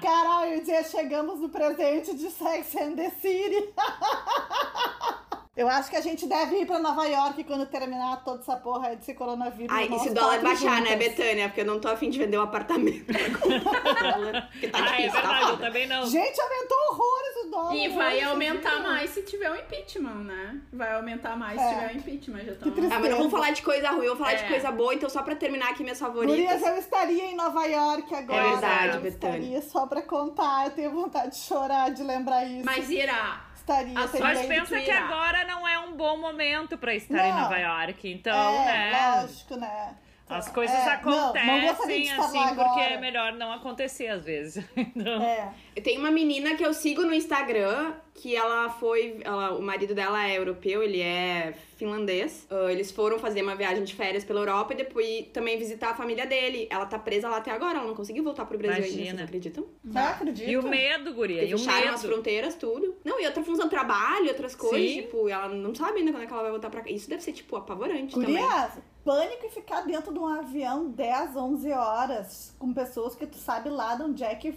Carol, eu ia dizer, chegamos no presente de Sex and the City. Eu acho que a gente deve ir pra Nova York quando terminar toda essa porra aí desse coronavírus. Ai, e se o dólar baixar, né, juntas. Betânia? Porque eu não tô afim de vender um apartamento. Porque tá ah, é difícil, tá verdade, eu foda. também não. Gente, aumentou horrores o dólar. E vai hoje, aumentar viram? mais se tiver um impeachment, né? Vai aumentar mais É. se tiver um impeachment. Já tristeza. Ah, mas não vamos falar de coisa ruim, vamos falar É. de coisa boa. Então, só pra terminar aqui minhas favoritas. Gurias, eu estaria em Nova York agora. É verdade, eu Betânia. estaria só pra contar. Eu tenho vontade de chorar, de lembrar isso. Mas irá, estaria Mas pensa que agora não é um bom momento pra estar em Não. Nova York. Então, é, né? lógico, né? As coisas É, não, não acontecem de estar assim porque é melhor não acontecer às vezes. Então, É. Tenho uma menina que eu sigo no Instagram, que ela foi. ela- o marido dela é europeu, ele é finlandês. Ah, eles foram fazer uma viagem de férias pela Europa e depois também visitar a família dele. Ela tá presa lá até agora, ela não conseguiu voltar pro Brasil ainda, Imagina. vocês acreditam? Não acredito. E o medo, guria, Porque e o fecharam as medo. fronteiras, tudo. Não, e outra função, trabalho, outras coisas, Sim. tipo, ela não sabe ainda quando é que ela vai voltar pra cá. Isso deve ser, tipo, apavorante também. Gurias, pânico em ficar dentro de um avião 10, 11 horas com pessoas que tu sabe lá de onde é que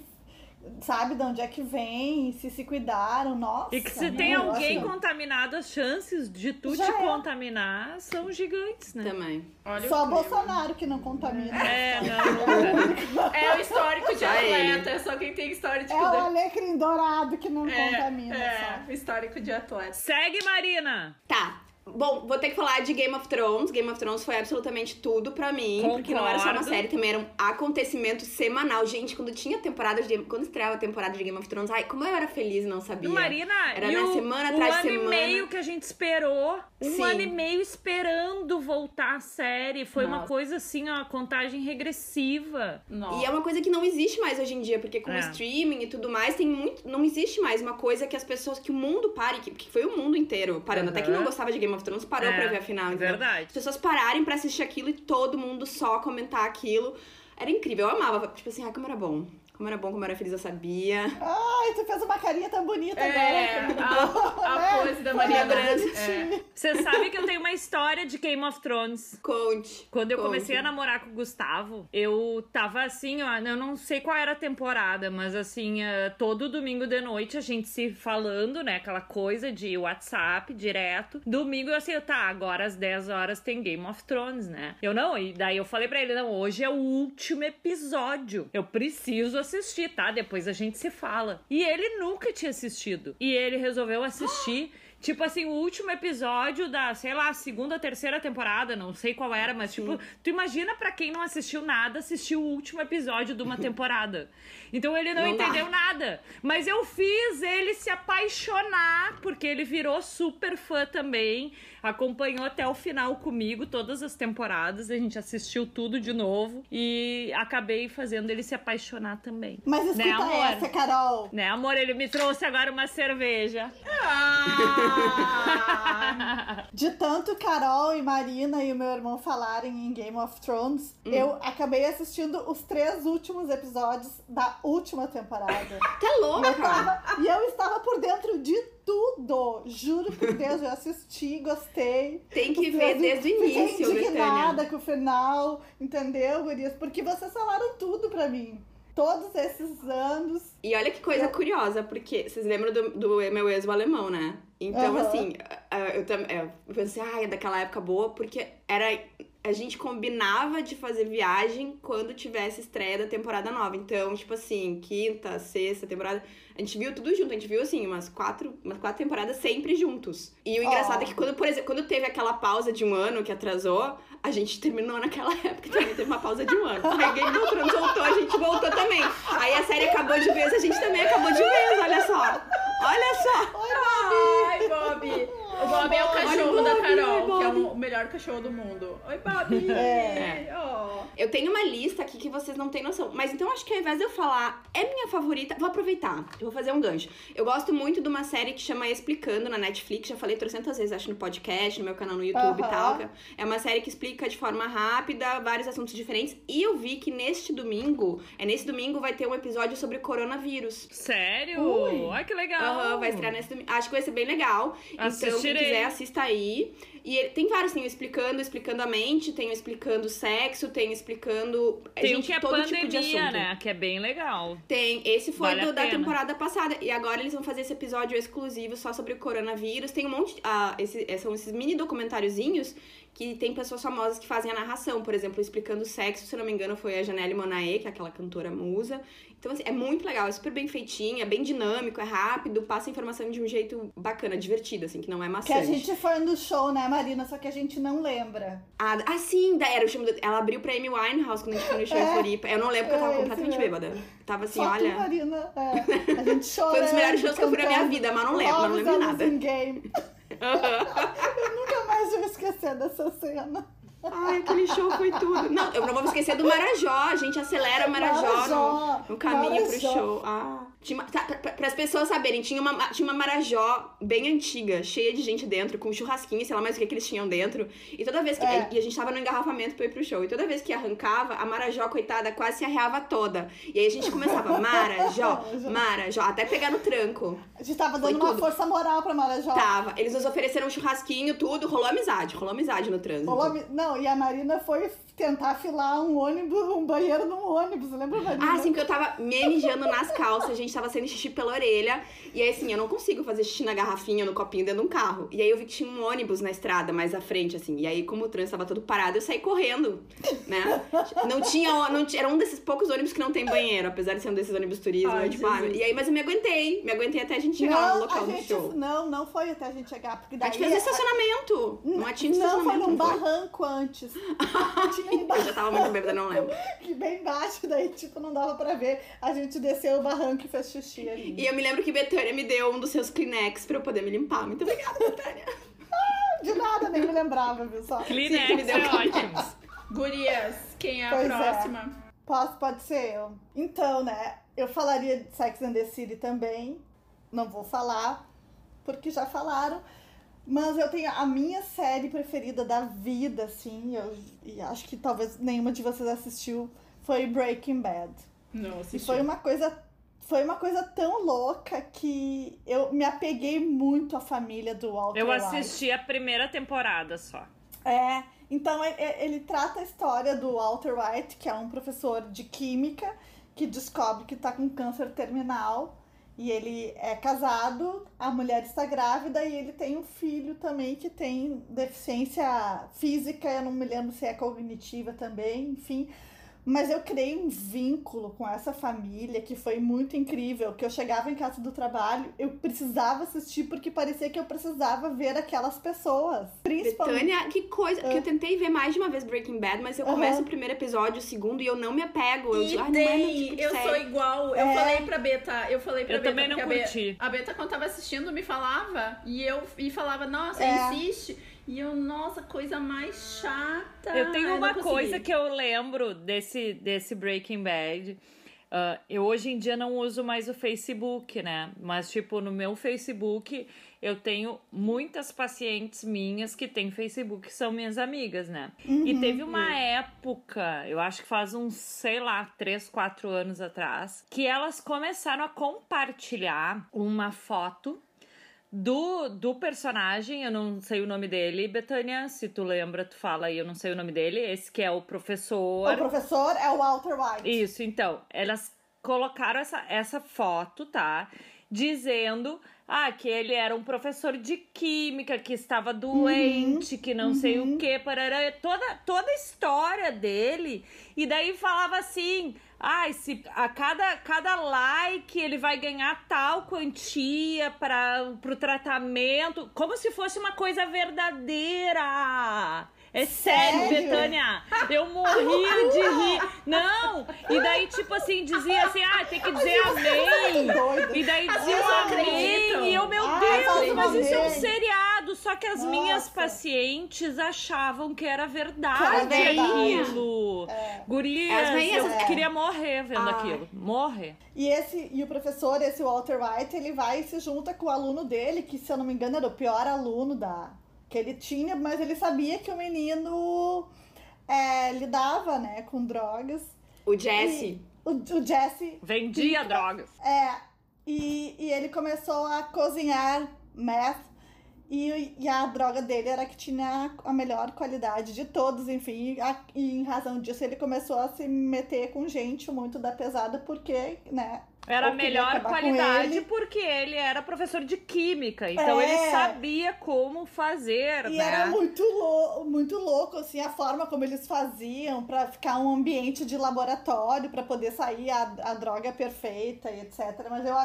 sabe de onde é que vem, se se cuidaram, nossa. E que se não, tem alguém contaminado, as chances de tu Já te é. contaminar são gigantes, né? Também. Olha Só. Bolsonaro que não contamina. É, não. É o histórico de atleta, é só quem tem histórico de É o alecrim dourado que não É, contamina. é, só. o histórico de atleta. Segue, Marina! Tá. Bom, vou ter que falar de Game of Thrones. Game of Thrones foi absolutamente tudo pra mim. Porque não era só uma Concordo. série, também era um acontecimento semanal. Gente, quando tinha temporada de. Quando estreava a temporada de Game of Thrones, ai, como eu era feliz e não sabia. Marina, Era e na o, semana o atrás ano de e semana. meio que a gente esperou, um Sim. ano e meio esperando voltar a série. Foi uma Nossa. coisa assim, ó, contagem regressiva. Nossa. E é uma coisa que não existe mais hoje em dia, porque com o É. streaming e tudo mais, tem muito. Não existe mais uma coisa que as pessoas. que o mundo pare, que, que foi o mundo inteiro parando. Até quem não gostava de Game of Thrones parou É, pra ver a final. entendeu? Verdade. As pessoas pararem pra assistir aquilo e todo mundo só comentar aquilo. Era incrível, eu amava. Tipo assim, ah, como era bom. Como era bom, como era feliz, eu sabia. Ai, tu fez uma carinha tão bonita É, agora. a, a pose da Maria Branca. bonitinha. Você sabe que eu tenho uma história de Game of Thrones. Conte. Quando eu conte. comecei a namorar com o Gustavo, eu tava assim, ó, eu não sei qual era a temporada, mas assim, eh, todo domingo de noite a gente se falando, né, aquela coisa de WhatsApp direto. Domingo eu assim, eu, tá, agora às 10 horas tem Game of Thrones, né? Eu não, e daí eu falei pra ele, não, hoje é o último episódio. Eu preciso assistir, tá? Depois a gente se fala. E ele nunca tinha assistido. E ele resolveu assistir. Tipo assim, o último episódio da, sei lá, segunda, terceira temporada, não sei qual era, mas tipo, tu imagina pra quem não assistiu nada, assistiu o último episódio de uma temporada. Então ele não, Não dá. entendeu nada. Mas eu fiz ele se apaixonar, porque ele virou super fã também. Acompanhou até o final comigo todas as temporadas, a gente assistiu tudo de novo e acabei fazendo ele se apaixonar também. Mas escuta Né, amor? essa, Carol. Né, amor? Ele me trouxe agora uma cerveja. Ah! De tanto Carol e Marina e o meu irmão falarem em Game of Thrones, Hum. eu acabei assistindo os três últimos episódios da última temporada. Tá E eu louca? tava- e eu estava por dentro de tudo. Juro por Deus, eu assisti, gostei. Tem que ver desde o início, Fiquei indignada Betânia. com o final, entendeu, gurias? Porque vocês falaram tudo pra mim. Todos esses anos. E olha que coisa Eu- curiosa, porque vocês lembram do, do meu ex, o alemão, né? Então, Aham. assim, ah, eu também eu pensei, ai, é daquela época boa, porque era. A gente combinava de fazer viagem quando tivesse estreia da temporada nova. Então, tipo assim, quinta, sexta temporada. A gente viu tudo junto, a gente viu assim, umas quatro, umas quatro temporadas sempre juntos. E o engraçado Oh. é que quando, por exemplo, quando teve aquela pausa de um ano que atrasou, a gente terminou naquela época também, teve uma pausa de um ano. Aí Game of Thrones voltou, a gente voltou também. Aí a série acabou de vez, a gente também acabou de vez, olha só. Olha só. Ai, Bob! O Bob é o cachorro da Carol, que é o melhor cachorro do mundo. Oi, Bob! É. Oh. Eu tenho uma lista aqui que vocês não têm noção. Mas então acho que ao invés de eu falar, é minha favorita, vou aproveitar. Eu vou fazer um gancho. Eu gosto muito de uma série que chama Explicando na Netflix. Já falei trocentas vezes, acho, no podcast, no meu canal no YouTube Aham. e tal. É uma série que explica de forma rápida vários assuntos diferentes. E eu vi que neste domingo, é nesse domingo, vai ter um episódio sobre coronavírus. Sério? Ui. Ai, que legal. Vai estrear nesse domingo. Acho que vai ser bem legal. Então, Assistirei. quiser, assista aí. E ele- tem vários, tem o explicando, explicando a mente, tem o explicando sexo, tem o explicando. Tem o gente, que é todo tipo de pandemia, assunto. né? Que é bem legal. Tem. Esse foi Vale do- da temporada passada. E agora eles vão fazer esse episódio exclusivo só sobre o coronavírus. Tem um monte. ah, esse, são esses mini documentáriozinhos que tem pessoas famosas que fazem a narração, por exemplo, explicando sexo, se não me engano, foi a Janelle Monae, que é aquela cantora musa. Então, assim, é muito legal, é super bem feitinho, é bem dinâmico, é rápido, passa a informação de um jeito bacana, divertido, assim, que não é Que maçante. a gente foi no show, né, Marina? Só que a gente não lembra. Ah, ah, sim, era o show do- ela abriu pra Amy Winehouse quando a gente foi no show em É. Floripa. Eu não lembro porque eu tava É, completamente mesmo. bêbada. Tava assim, Só olha... tu, Marina. É. A gente chorando. Foi um dos melhores shows que eu fui na minha vida, mas não lembro, mas não lembro nada. Game. Eu nunca mais vou esquecer dessa cena. Ai, aquele show foi tudo. Não, eu não vou esquecer do Marajó. A gente acelera o Marajó, Marajó, no, no caminho pro Marajó. show. Ah. Tinha tá, pra, as pessoas saberem, tinha uma, tinha uma Marajó bem antiga, cheia de gente dentro, com churrasquinho, sei lá mais o que, que eles tinham dentro. E toda vez que. É. E a gente tava no engarrafamento pra ir pro show. E toda vez que arrancava, a Marajó, coitada, quase se arreava toda. E aí a gente começava, Marajó, Marajó, até pegar no tranco. A gente tava Foi dando uma tudo. força moral pra Marajó. Tava. Eles nos ofereceram um churrasquinho, tudo, rolou amizade, rolou amizade no trânsito. Rolou Não, e a Marina foi tentar afilar um ônibus, um banheiro num ônibus, lembra, Marina? Ah, sim, porque eu tava me mijando nas calças, a gente tava sendo xixi pela orelha. E aí, assim, eu não consigo fazer xixi na garrafinha, no copinho dentro de um carro. E aí eu vi que tinha um ônibus na estrada, mais à frente, assim. E aí, como o trânsito tava todo parado, eu saí correndo, né? Não tinha, não tinha. Era um desses poucos ônibus que não tem banheiro, apesar de ser um desses ônibus turismo. Ai, eu, tipo, ah, e aí, mas eu me aguentei. Me aguentei até a gente chegar lá no Não, local a do gente, show. não, não foi até a gente chegar, porque A daí... gente fez estacionamento. Não tinha Não, foi estacionamento. num não foi? barranco antes. Eu já tava muito bêbada, não lembro. bem baixo, daí, tipo, não dava pra ver. A gente desceu o barranco e fez xixi ali. E eu me lembro que Betânia me deu um dos seus Kleenex pra eu poder me limpar. Muito obrigada, Betânia. De nada, nem me lembrava, viu só? Kleenex Sim, me deu é ótimo. Gurias, quem é a Pois é. próxima? Posso, pode ser eu. Então, né, eu falaria de Sex and the City também. Não vou falar, porque já falaram. Mas eu tenho a minha série preferida da vida, assim, eu, e acho que talvez nenhuma de vocês assistiu, foi Breaking Bad. Não, E assisti. foi uma coisa. Foi uma coisa tão louca que eu me apeguei muito à família do Walter Eu White. assisti a primeira temporada só. É, então ele, ele trata a história do Walter White, que é um professor de química que descobre que tá com câncer terminal e ele é casado, a mulher está grávida e ele tem um filho também que tem deficiência física, eu não me lembro se é cognitiva também, enfim. Mas eu criei um vínculo com essa família que foi muito incrível. Que eu chegava em casa do trabalho, eu precisava assistir porque parecia que eu precisava ver aquelas pessoas. Principalmente. Betânia, que coisa. Porque eu tentei ver mais de uma vez Breaking Bad, mas eu começo o primeiro episódio, o segundo, e eu não me apego. Eu E digo, ah, não é meu tipo de eu série. sou igual. Eu É. falei pra Beta, eu falei pra Eu Beta. também não porque a Be- curti. A Beta, quando tava assistindo, me falava. E eu e falava, nossa, É. insiste. E eu, nossa, coisa mais chata. Eu tenho uma consegui. coisa que eu lembro desse, desse Breaking Bad. Ah, eu hoje em dia não uso mais o Facebook, né? Mas, tipo, no meu Facebook eu tenho muitas pacientes minhas que têm Facebook, que são minhas amigas, né? E teve uma época, eu acho que faz uns, sei lá, três, quatro anos atrás, que elas começaram a compartilhar uma foto do, do personagem, eu não sei o nome dele, Betânia, se tu lembra, tu fala aí, eu não sei o nome dele, esse que é o professor. O professor é o Walter White. Isso, então, elas colocaram essa, essa foto, tá? Dizendo ah, que ele era um professor de química, que estava doente, que não sei o que, parará, toda, toda a história dele. E daí falava assim: ah, se a cada, cada like ele vai ganhar tal quantia para o tratamento, como se fosse uma coisa verdadeira. É sério, Sério? Betânia. Eu morria de rir. Não! E daí, tipo assim, dizia assim: ah, tem que dizer amém. E daí dizia amém. E eu, meu Ah, Deus, mas isso é um seriado. Só que as Nossa. minhas pacientes achavam que era verdade, Que era verdade. aquilo. É. Gurias, As veinhas- eu É. queria morrer vendo Ah. aquilo. Morrer. E esse e o professor, esse Walter White, ele vai e se junta com o aluno dele, que se eu não me engano era o pior aluno da que ele tinha, mas ele sabia que o menino é, lidava, né, com drogas. O Jesse. O, o Jesse Vendia drogas. é e, e ele começou a cozinhar meth e, e a droga dele era que tinha a melhor qualidade de todos, enfim. E, a- e em razão disso ele começou a se meter com gente muito da pesada, porque, né, Era melhor qualidade ele. porque ele era professor de química, então É. ele sabia como fazer, E né? era muito, lou muito louco, assim, a forma como eles faziam pra ficar um ambiente de laboratório, pra poder sair a, a droga perfeita e etc. Mas eu.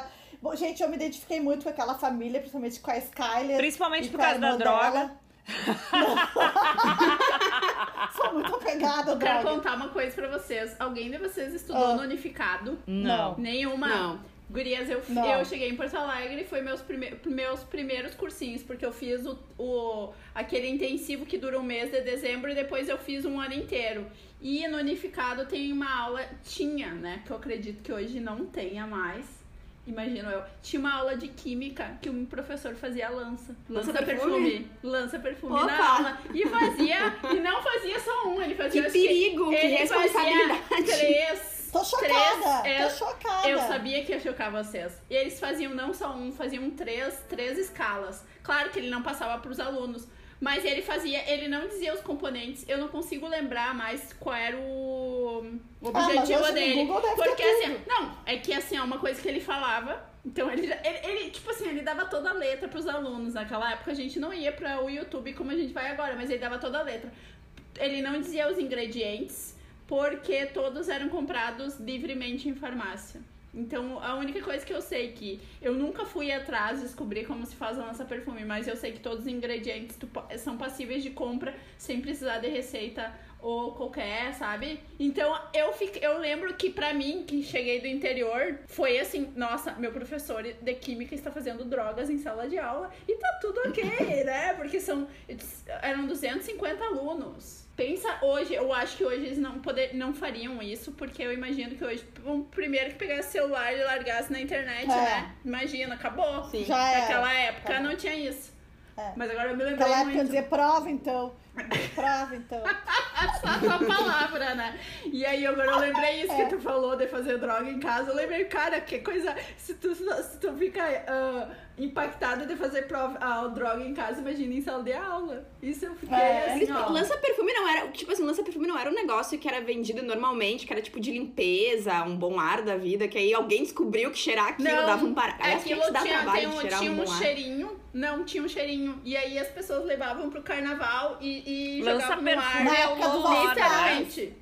Bom, gente, eu me identifiquei muito com aquela família, principalmente com a Skyler. Principalmente por causa da droga. dela. Sou muito apegada Eu quero contar uma coisa pra vocês. Alguém de vocês estudou Ah. no Unificado? Não. Nenhuma? Não. Gurias, eu, Não. eu cheguei em Porto Alegre e foi meus, prime meus primeiros cursinhos, porque eu fiz o, o, aquele intensivo que dura um mês de dezembro e depois eu fiz um ano inteiro. E no Unificado tem uma aula, tinha, né? Que eu acredito que hoje não tenha mais. Imagino eu. Tinha uma aula de química que um professor fazia lança. Lança, Lança perfume. perfume? Lança perfume Opa! na aula. E fazia. e não fazia só um, ele fazia. Que perigo, que ele responsabilidade. Três. Tô chocada, três, tô chocada. eu sabia que ia chocar vocês. E eles faziam não só um, faziam três, três escalas. Claro que ele não passava pros alunos. Mas ele fazia, ele não dizia os componentes. Eu não consigo lembrar mais qual era o, Ah, objetivo no dele. Porque assim, não, é que assim, é uma coisa que ele falava. Então ele, ele, ele, tipo assim, ele dava toda a letra pros alunos. Naquela época a gente não ia para o YouTube como a gente vai agora, mas ele dava toda a letra. Ele não dizia os ingredientes, porque todos eram comprados livremente em farmácia. Então, a única coisa que eu sei que eu nunca fui atrás descobrir como se faz a lança perfume, mas eu sei que todos os ingredientes são passíveis de compra sem precisar de receita ou qualquer, sabe? Então, eu fico, eu lembro que pra mim, que cheguei do interior, foi assim, nossa, meu professor de química está fazendo drogas em sala de aula e tá tudo ok, né? Porque são eram 250 alunos. Pensa hoje, eu acho que hoje eles não, poder, não fariam isso, porque eu imagino que hoje, um primeiro que pegasse celular e largasse na internet, É. né? Imagina, acabou. Sim. Já era. Naquela época Acabou. não tinha isso. É. Mas agora eu me lembrei Naquela época eu muito. dizia prova então. Prova então. Só a palavra, né? E aí agora eu lembrei isso É. que tu falou de fazer droga em casa. Eu lembrei, cara, que coisa. Se tu, se tu fica ah, impactada de fazer prova, ah, droga em casa, imagina em sala de aula. Isso eu fiquei É. assim, ó. Lança perfume não era, tipo assim, lança perfume não era um negócio que era vendido normalmente, que era tipo de limpeza, um bom ar da vida, que aí alguém descobriu que cheirar aquilo Não, dava um para. Aliás, Aquilo gente dá tinha, trabalho tem de um, cheirar tinha um um bom ar. cheirinho. Não, tinha um cheirinho. E aí as pessoas levavam pro carnaval e, e Lança jogavam no ar. perfume Na é época do né? Literalmente.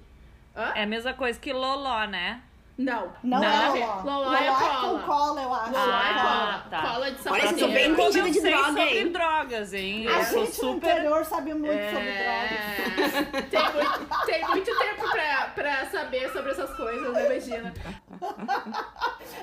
Hã? É a mesma coisa que loló, né? Não. Não, Não, é Loló. Loló. Loló é cola. com cola, eu acho. Loló é Ah, cola. tá. Cola de Olha, vocês são sapateiro. bem Como eu entendidas de droga, sobre hein? drogas, hein? A Eu sou gente no super... interior sabe muito sobre drogas. É, tem, muito, tem muito tempo pra, pra saber sobre essas coisas, né, Regina?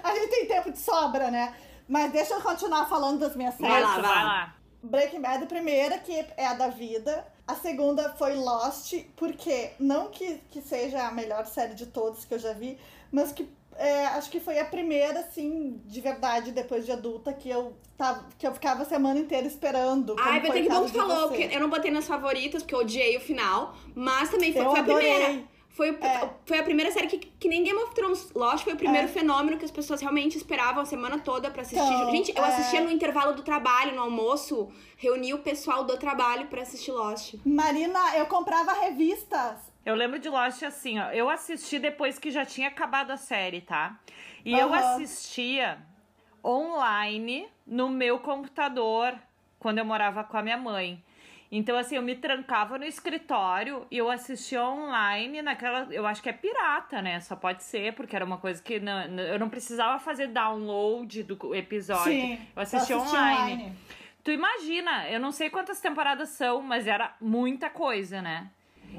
A gente tem tempo de sobra, né? Mas deixa eu continuar falando das minhas Vai séries. lá, Isso, vai. vai lá. Breaking Bad, a primeira, que é a da vida. A segunda foi Lost, porque não que, que seja a melhor série de todas que eu já vi, mas que é, acho que foi a primeira, assim, de verdade, depois de adulta, que eu, tava, que eu ficava a semana inteira esperando. Ai, que o bom que falou, porque eu não botei nas favoritas, porque eu odiei o final, mas também foi, Eu foi a adorei. primeira. Foi, É. foi a primeira série que, que nem Game of Thrones. Lost foi o primeiro É. fenômeno que as pessoas realmente esperavam a semana toda pra assistir. Então, Gente, eu é. assistia no intervalo do trabalho, no almoço, reunia o pessoal do trabalho pra assistir Lost. Marina, eu comprava revistas. Eu lembro de Lost assim, ó. Eu assisti depois que já tinha acabado a série, tá? E eu Aham. assistia online no meu computador quando eu morava com a minha mãe. Então, assim, eu me trancava no escritório e eu assistia online naquela. Eu acho que é pirata, né? Só pode ser, porque era uma coisa que não- eu não precisava fazer download do episódio. Sim, eu assistia eu assisti online. Tu imagina, eu não sei quantas temporadas são, mas era muita coisa, né?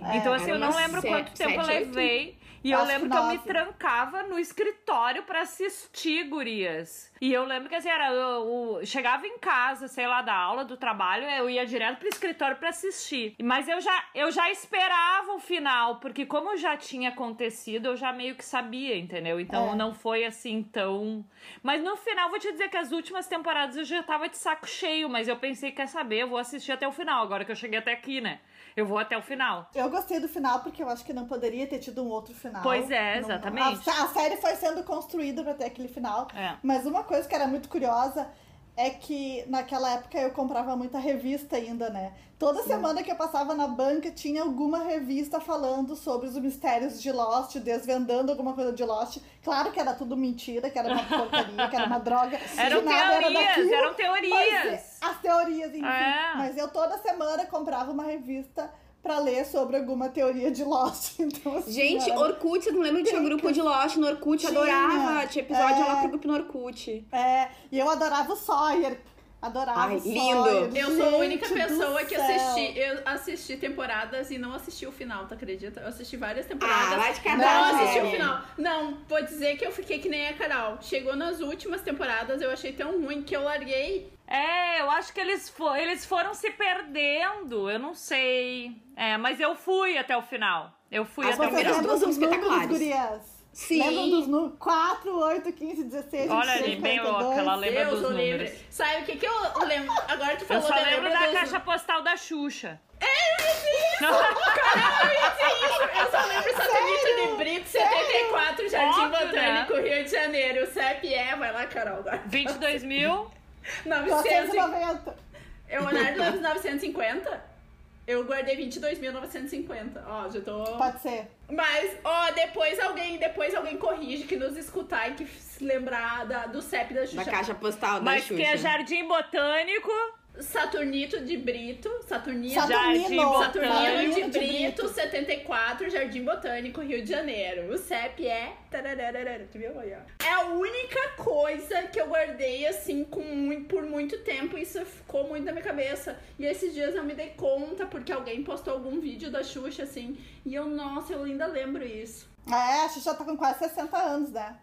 É, então, assim, eu não lembro se- quanto tempo eu sete, oito. levei. E Acho eu lembro que que eu me nove. trancava no escritório pra assistir, gurias. E eu lembro que assim, era, eu, eu chegava em casa, sei lá, da aula, do trabalho, eu ia direto pro escritório pra assistir. Mas eu já, eu já esperava o final, porque como já tinha acontecido, eu já meio que sabia, entendeu? Então É. não foi assim tão. Mas no final, vou te dizer que as últimas temporadas eu já tava de saco cheio, mas eu pensei, quer saber, eu vou assistir até o final, agora que eu cheguei até aqui, né? Eu vou até o final. Eu gostei do final porque eu acho que não poderia ter tido um outro final. Pois é, Não- exatamente. A, a série foi sendo construída pra ter aquele final. É. Mas uma coisa que era muito curiosa é que naquela época eu comprava muita revista ainda, né? Toda semana que eu passava na banca tinha alguma revista falando sobre os mistérios de Lost, desvendando alguma coisa de Lost. Claro que era tudo mentira, que era uma porcaria, que era uma droga. Eram nada era teorias, daquilo, eram mas, teorias. as teorias, enfim. É. Mas eu toda semana comprava uma revista pra ler sobre alguma teoria de Lost. Então, assim, Gente, era- Orkut, vocês não lembram que tinha um grupo de Lost no Orkut? Tinha, Adorava. Tinha episódio é. lá pro grupo no Orkut. É, e eu adorava o Sawyer. Adorava Ai, o Sawyer. lindo. Eu sou a única Gente pessoa que assisti. Eu assisti temporadas e não assisti o final, tu acredita? Eu assisti várias temporadas. Ah, vai te Não catar, assisti o final. Não, vou dizer que eu fiquei que nem a Carol. Chegou nas últimas temporadas, eu achei tão ruim que eu larguei. É, eu acho que eles, fo eles foram se perdendo, eu não sei. É, mas eu fui até o final. Eu fui As até o final. duas são dos números, espetaculares. gurias? Sim. Lembram dos números? 4, 8, 15, 16, Olha 26, ali, bem 42? louca, ela lembra Deus dos o livre. números. Sabe o que, que eu lembro? Agora tu Eu falou só da lembro da caixa postal da Xuxa. Eu só lembro Satélite de Brito 74, Jardim Óbvio, Botânico, Rio de Janeiro. O CEP é, vai lá, Carol. agora. 22 mil. 900. 490. Eu, Leonardo Lemos 950? Eu guardei 22.950. Ó, já tô. Pode ser. Mas, ó, depois alguém, depois alguém corrige que nos escutar e que se lembrar da, do CEP da Da Xuxa. caixa postal da Mas Xuxa. que é Jardim Botânico. Saturnito de Brito, Saturnino, Jardim Saturnino. Saturnino de Saturnino Brito, 74, Jardim Botânico, Rio de Janeiro. O CEP é. viu aí, ó? É a única coisa que eu guardei assim com muito, por muito tempo. Isso ficou muito na minha cabeça. E esses dias eu me dei conta porque alguém postou algum vídeo da Xuxa assim. E eu, nossa, eu ainda lembro isso. É, a Xuxa tá com quase 60 anos, né?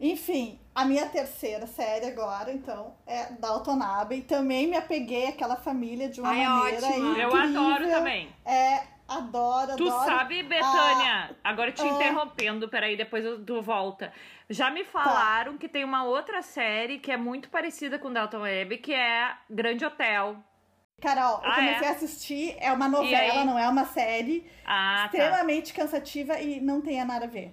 Enfim, a minha terceira série agora, então, é Dalton Abbey. Também me apeguei àquela família de uma Ai, maneira ótima. Eu adoro também. É, adoro, Tu adoro. sabe, Betânia, agora te ah. interrompendo, peraí, depois eu- tu volta. Já me falaram que tem uma outra série que é muito parecida com Dalton Web, que é Grande Hotel. Carol, eu Ah, comecei é? a assistir, é uma novela, não é uma série. Ah, tá. extremamente cansativa e não tem nada a ver.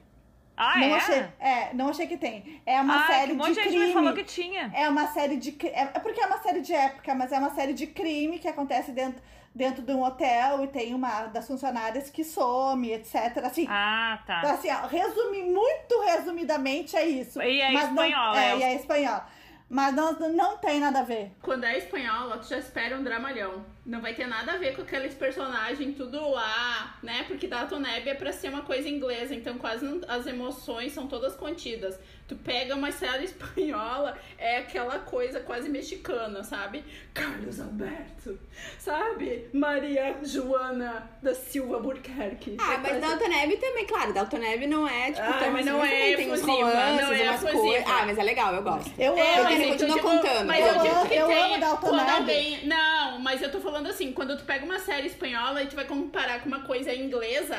Ah, não é? achei, é, não achei que tem. É uma ah, série que um monte de de gente crime. me falou que tinha. É uma série de. É é porque é uma série de época, mas é uma série de crime que acontece dentro, dentro de um hotel e tem uma das funcionárias que some, etc. Assim, Ah, tá. então, assim ó, resumi, muito resumidamente é isso. E é Mas não- espanhola, é, é e é espanhol. Mas não, não tem nada a ver. Quando é espanhola, tu já espera um dramalhão. Não vai ter nada a ver com aqueles personagens tudo lá, né? Porque Dalton Neb é pra ser uma coisa inglesa, então quase não- as emoções são todas contidas. Tu pega uma série espanhola, é aquela coisa quase mexicana, sabe? Carlos Alberto, sabe? Maria Joana da Silva Burquerque. Ah, É mas quase- Dalton Neb também, claro. Dalton Neb não é, tipo, Ah, mas assim, não é tem uns efusiva, romances, não é umas efusiva. coisas. Ah, mas é legal, eu gosto. Eu É, amo. mas Ele eu continua digo- contando, Mas eu eu digo amo- que eu tem, amo Dalton quando Neb. alguém... Não, mas eu tô falando assim, quando tu pega uma série espanhola e tu vai comparar com uma coisa inglesa...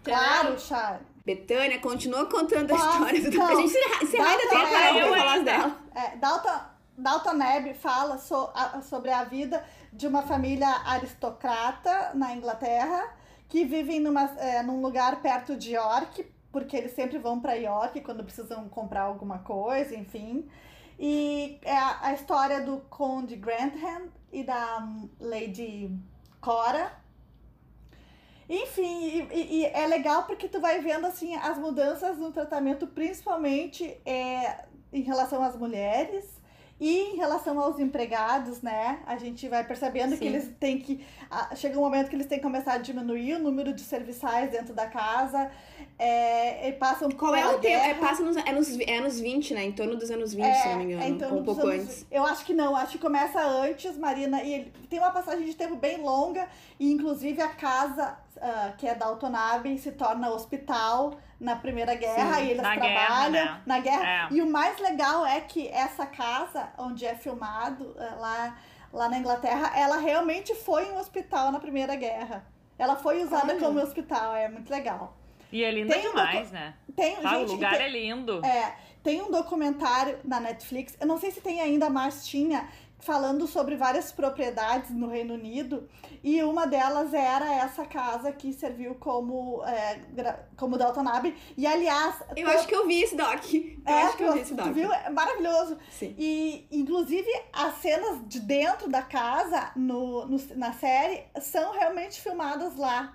entendeu? Claro, Char. Betânia, continua contando a Nossa, história. então, pra gente se você ainda tem a Dalton Carol Neb, pra falar dela. É, Dalton, Dalton Neb fala so- a- sobre a vida de uma família aristocrata na Inglaterra que vivem numa, é, num lugar perto de York, porque eles sempre vão para York quando precisam comprar alguma coisa, enfim. E é a, história do Conde Grantham e da hum, Lady Cora. Enfim, e- e é legal porque tu vai vendo assim as mudanças no tratamento, principalmente é, em relação às mulheres e em relação aos empregados, né? A gente vai percebendo que Sim. eles têm que. Chega um momento que eles têm que começar a diminuir o número de serviçais dentro da casa. É, e passam Qual é o tempo? É, passa nos, é, nos, é nos 20, né? Em torno dos anos 20, se não me engano. é em torno ou um dos pouco anos- antes. Eu acho que não, acho que começa antes, Marina, e ele tem uma passagem de tempo bem longa, e inclusive a casa ah, que é da Altonabe se torna hospital na Primeira Guerra, Sim, e eles na guerra, trabalham né? na guerra. É. E o mais legal é que essa casa, onde é filmado, ah, lá, lá na Inglaterra, ela realmente foi um hospital na Primeira Guerra. Ela foi usada Olha. como hospital, é muito legal. E é lindo Tem um demais, né? Tem, Ah, o gente, lugar tem- é lindo. é, tem um documentário na Netflix, eu não sei se tem ainda, mas tinha, falando sobre várias propriedades no Reino Unido e uma delas era essa casa que serviu como é, como Dalton Abbey e aliás Eu acho que eu vi esse doc. Eu é, acho que eu vi esse doc. viu? É maravilhoso. Sim. E, inclusive, as cenas de dentro da casa no, no- na série são realmente filmadas lá.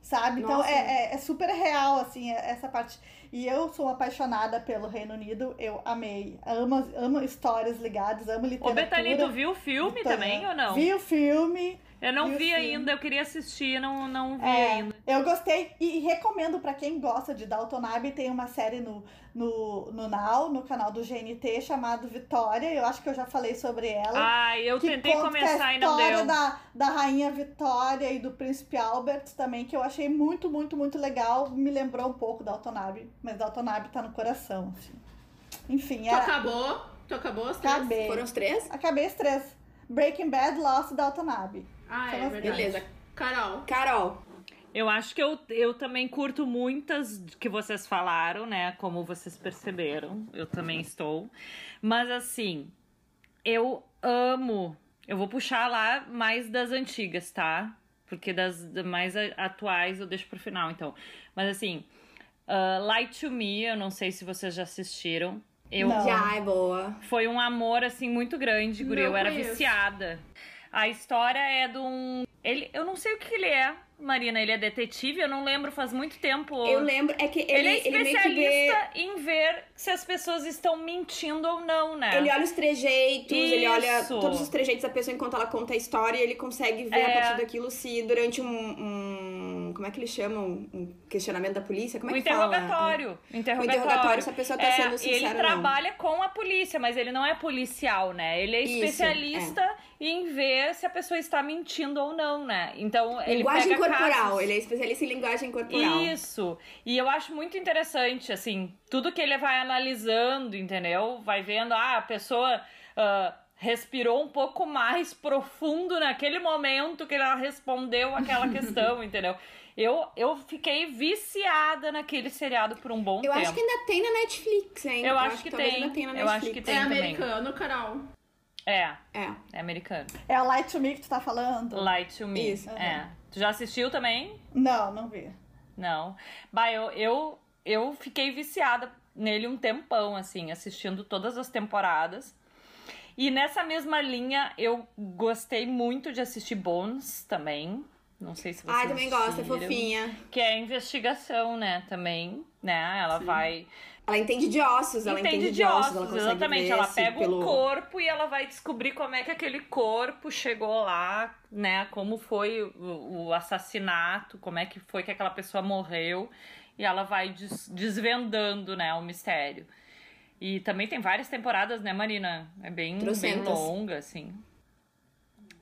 Sabe? Então Nossa. é, é, é super real, assim, é- essa parte. E eu sou apaixonada pelo Reino Unido, eu amei. Amo, amo histórias ligadas, amo Ô, literatura. Betani, tu viu o filme Então, também ou não? Vi o filme. Eu não vi o vi filme. ainda, eu queria assistir, não, não vi É, ainda. eu gostei e, e recomendo pra quem gosta de Dalton Abbey, tem uma série no, no, no Now, no canal do GNT, chamado Vitória. Eu acho que eu já falei sobre ela. Ai, eu que tentei começar a e não história deu. Da, da rainha Vitória e do príncipe Albert também, que eu achei muito, muito, muito legal. Me lembrou um pouco Dalton Abbey, mas Dalton Abbey tá no coração, assim. Enfim, Tu era... acabou? Tu acabou as três? acabei. Foram os três? Acabei os três. Breaking Bad, Lost e Dalton Abbey. Ah, é as- verdade. Beleza. Carol. Carol. Eu acho que eu, eu também curto muitas que vocês falaram, né? Como vocês perceberam, eu também estou. Mas assim, eu amo. Eu vou puxar lá mais das antigas, tá? Porque das da- mais atuais eu deixo pro final, então. Mas assim, uh, Light to Me, eu não sei se vocês já assistiram. Eu. Já é boa. foi um amor, assim, muito grande, Guri. Não Eu era conheço. viciada. A história é de um. Ele, eu não sei o que ele é, Marina. Ele é detetive, eu não lembro, faz muito tempo. Eu lembro, é que ele, Ele, é ele meio que vê. especialista em ver se as pessoas estão mentindo ou não, né? Ele olha os trejeitos, ele olha Isso. todos os trejeitos da pessoa enquanto ela conta a história e ele consegue ver É. a partir daquilo se durante um, um- Como é que eles chamam? Um questionamento da polícia? Como o é que fala? interrogatório. O interrogatório, se a pessoa tá É, sendo sincera Ele trabalha com a polícia, mas ele não é policial, né? Ele é Isso, especialista em ver se a pessoa está mentindo ou não, né? Então, ele Linguagem pega corporal, casos- ele é especialista em linguagem corporal. Isso. E eu acho muito interessante, assim, tudo que ele vai analisando, entendeu? Vai vendo, ah, a pessoa ah, respirou um pouco mais profundo naquele momento que ela respondeu aquela questão, entendeu? Eu, eu fiquei viciada naquele seriado por um bom Eu tempo. acho que ainda tem na Netflix, hein? Eu acho que talvez tem. ainda tenha na Eu acho Netflix. que É tem também. americano, Carol. É, É. é americano. É o Light to Me que tu tá falando? Light to Me. Isso. É. Tu já assistiu também? Não, não vi. Não. Bah, eu, eu, eu fiquei viciada nele um tempão, assim, assistindo todas as temporadas. E nessa mesma linha, eu gostei muito de assistir Bones também. Não sei se vocês Ai, também gosta, é fofinha. Que é investigação, né, também, né? Ela vai... Ela entende de ossos, ela entende, de ossos, ela consegue exatamente. Ela pega pelo... o corpo e ela vai descobrir como é que aquele corpo chegou lá, né? Como foi o, o assassinato, como é que foi que aquela pessoa morreu. E ela vai des- desvendando, né, o mistério. E também tem várias temporadas, né, Marina? É bem, bem longa, assim.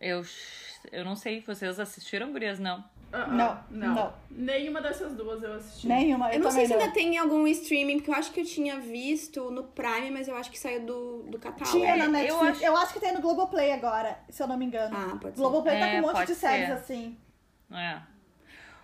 Eu, eu não sei, vocês assistiram, gurias? Não. Ah, ah, Não, não, não. Nenhuma dessas duas eu assisti. Nenhuma. Eu, Eu não sei se não. ainda tem em algum streaming, porque eu acho que eu tinha visto no Prime, mas eu acho que saiu do, do catálogo. Tinha na eu Netflix. Eu acho- acho... que tem no Globoplay agora, se eu não me engano. Ah, pode ser. Globoplay tá É, com um monte de séries ser. assim. É.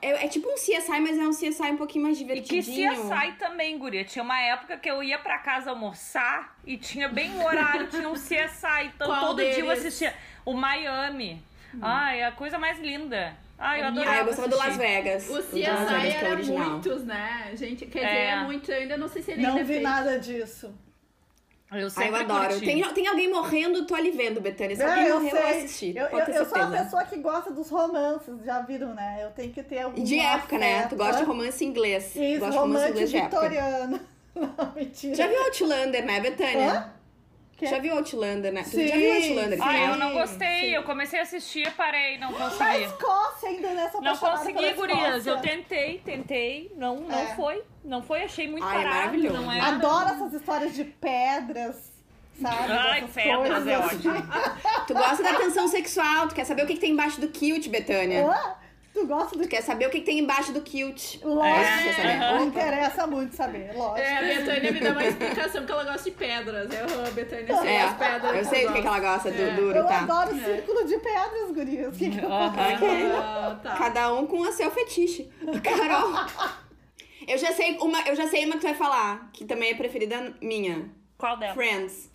É, é tipo um CSI, mas é um CSI um pouquinho mais E que divertidinho. CSI também, guria. Tinha uma época que eu ia pra casa almoçar e tinha bem o horário, tinha um CSI. Então Qual todo dia eu deles? assistia. O Miami. Ai, é a coisa mais linda. Ai, eu É adorava Ah, eu gostava do Las. Vegas. O CSI Las Vegas, que é era original. muitos, né? Gente, quer dizer, É. é muito. Eu ainda não sei se ele Não ainda é vi feito. nada disso. Eu Ah, eu adoro. curti. Tem, tem alguém morrendo, tô ali vendo, Betânia. Se É, alguém eu morreu, eu assisti. Eu, eu, eu sou uma pessoa que gosta dos romances, já viram, né? Eu tenho que ter algum. E de época, né? Tu gosta de romance inglês. Isso, romance romance inglês de época. vitoriano. Não, mentira. Já viu Outlander, né, Betânia? Hã? Que? Já viu Outlander, né? Tu Sim, já viu Outlander? Ah, né? eu não gostei. sim. Eu comecei a assistir e parei, não A consegui. Escócia ainda nessa Não apaixonada consegui, gurias. Eu tentei, tentei. Não, não É. foi. Não foi, achei muito Ai, é parado. maravilhoso. Não é... Adoro essas histórias de pedras, sabe? Ai, pedras coisas. é ótimo. Tu gosta da tensão sexual, tu quer saber o que, que tem embaixo do kilt, Betânia. Hã? Tu gosta do Tu quer saber o que, tem embaixo do kilt. Lógico, É, quer saber? me Opa. interessa muito saber, lógico. É, a Betânia me dá uma explicação que ela gosta de pedras. Eu, a Betânia sei É, as pedras. eu sei do que, que ela gosta, É. do duro, Eu tá? adoro o círculo de pedras, gurias. Que que eu Aham. Ah, tá. Cada um com o seu fetiche. Carol. Eu já sei uma, eu já sei uma que tu vai falar, que também é preferida minha. Qual delas? Friends.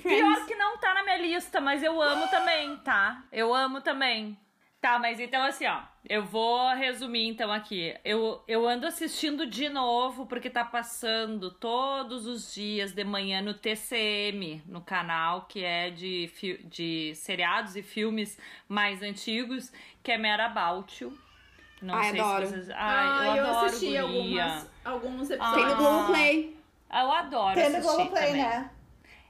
Friends. Pior que não tá na minha lista, mas eu amo também, tá? Eu amo também. Tá, mas então assim, ó. Eu vou resumir então aqui. Eu, eu ando assistindo de novo porque tá passando todos os dias de manhã no TCM, no canal que é de, de seriados e filmes mais antigos, que é Mera You. Não Ai, sei adoro. se vocês. Ai, Ah, eu, eu, adoro assisti algumas, alguns Tem episódios. no Ah. Globoplay. Eu adoro Tem no Globoplay, também. né?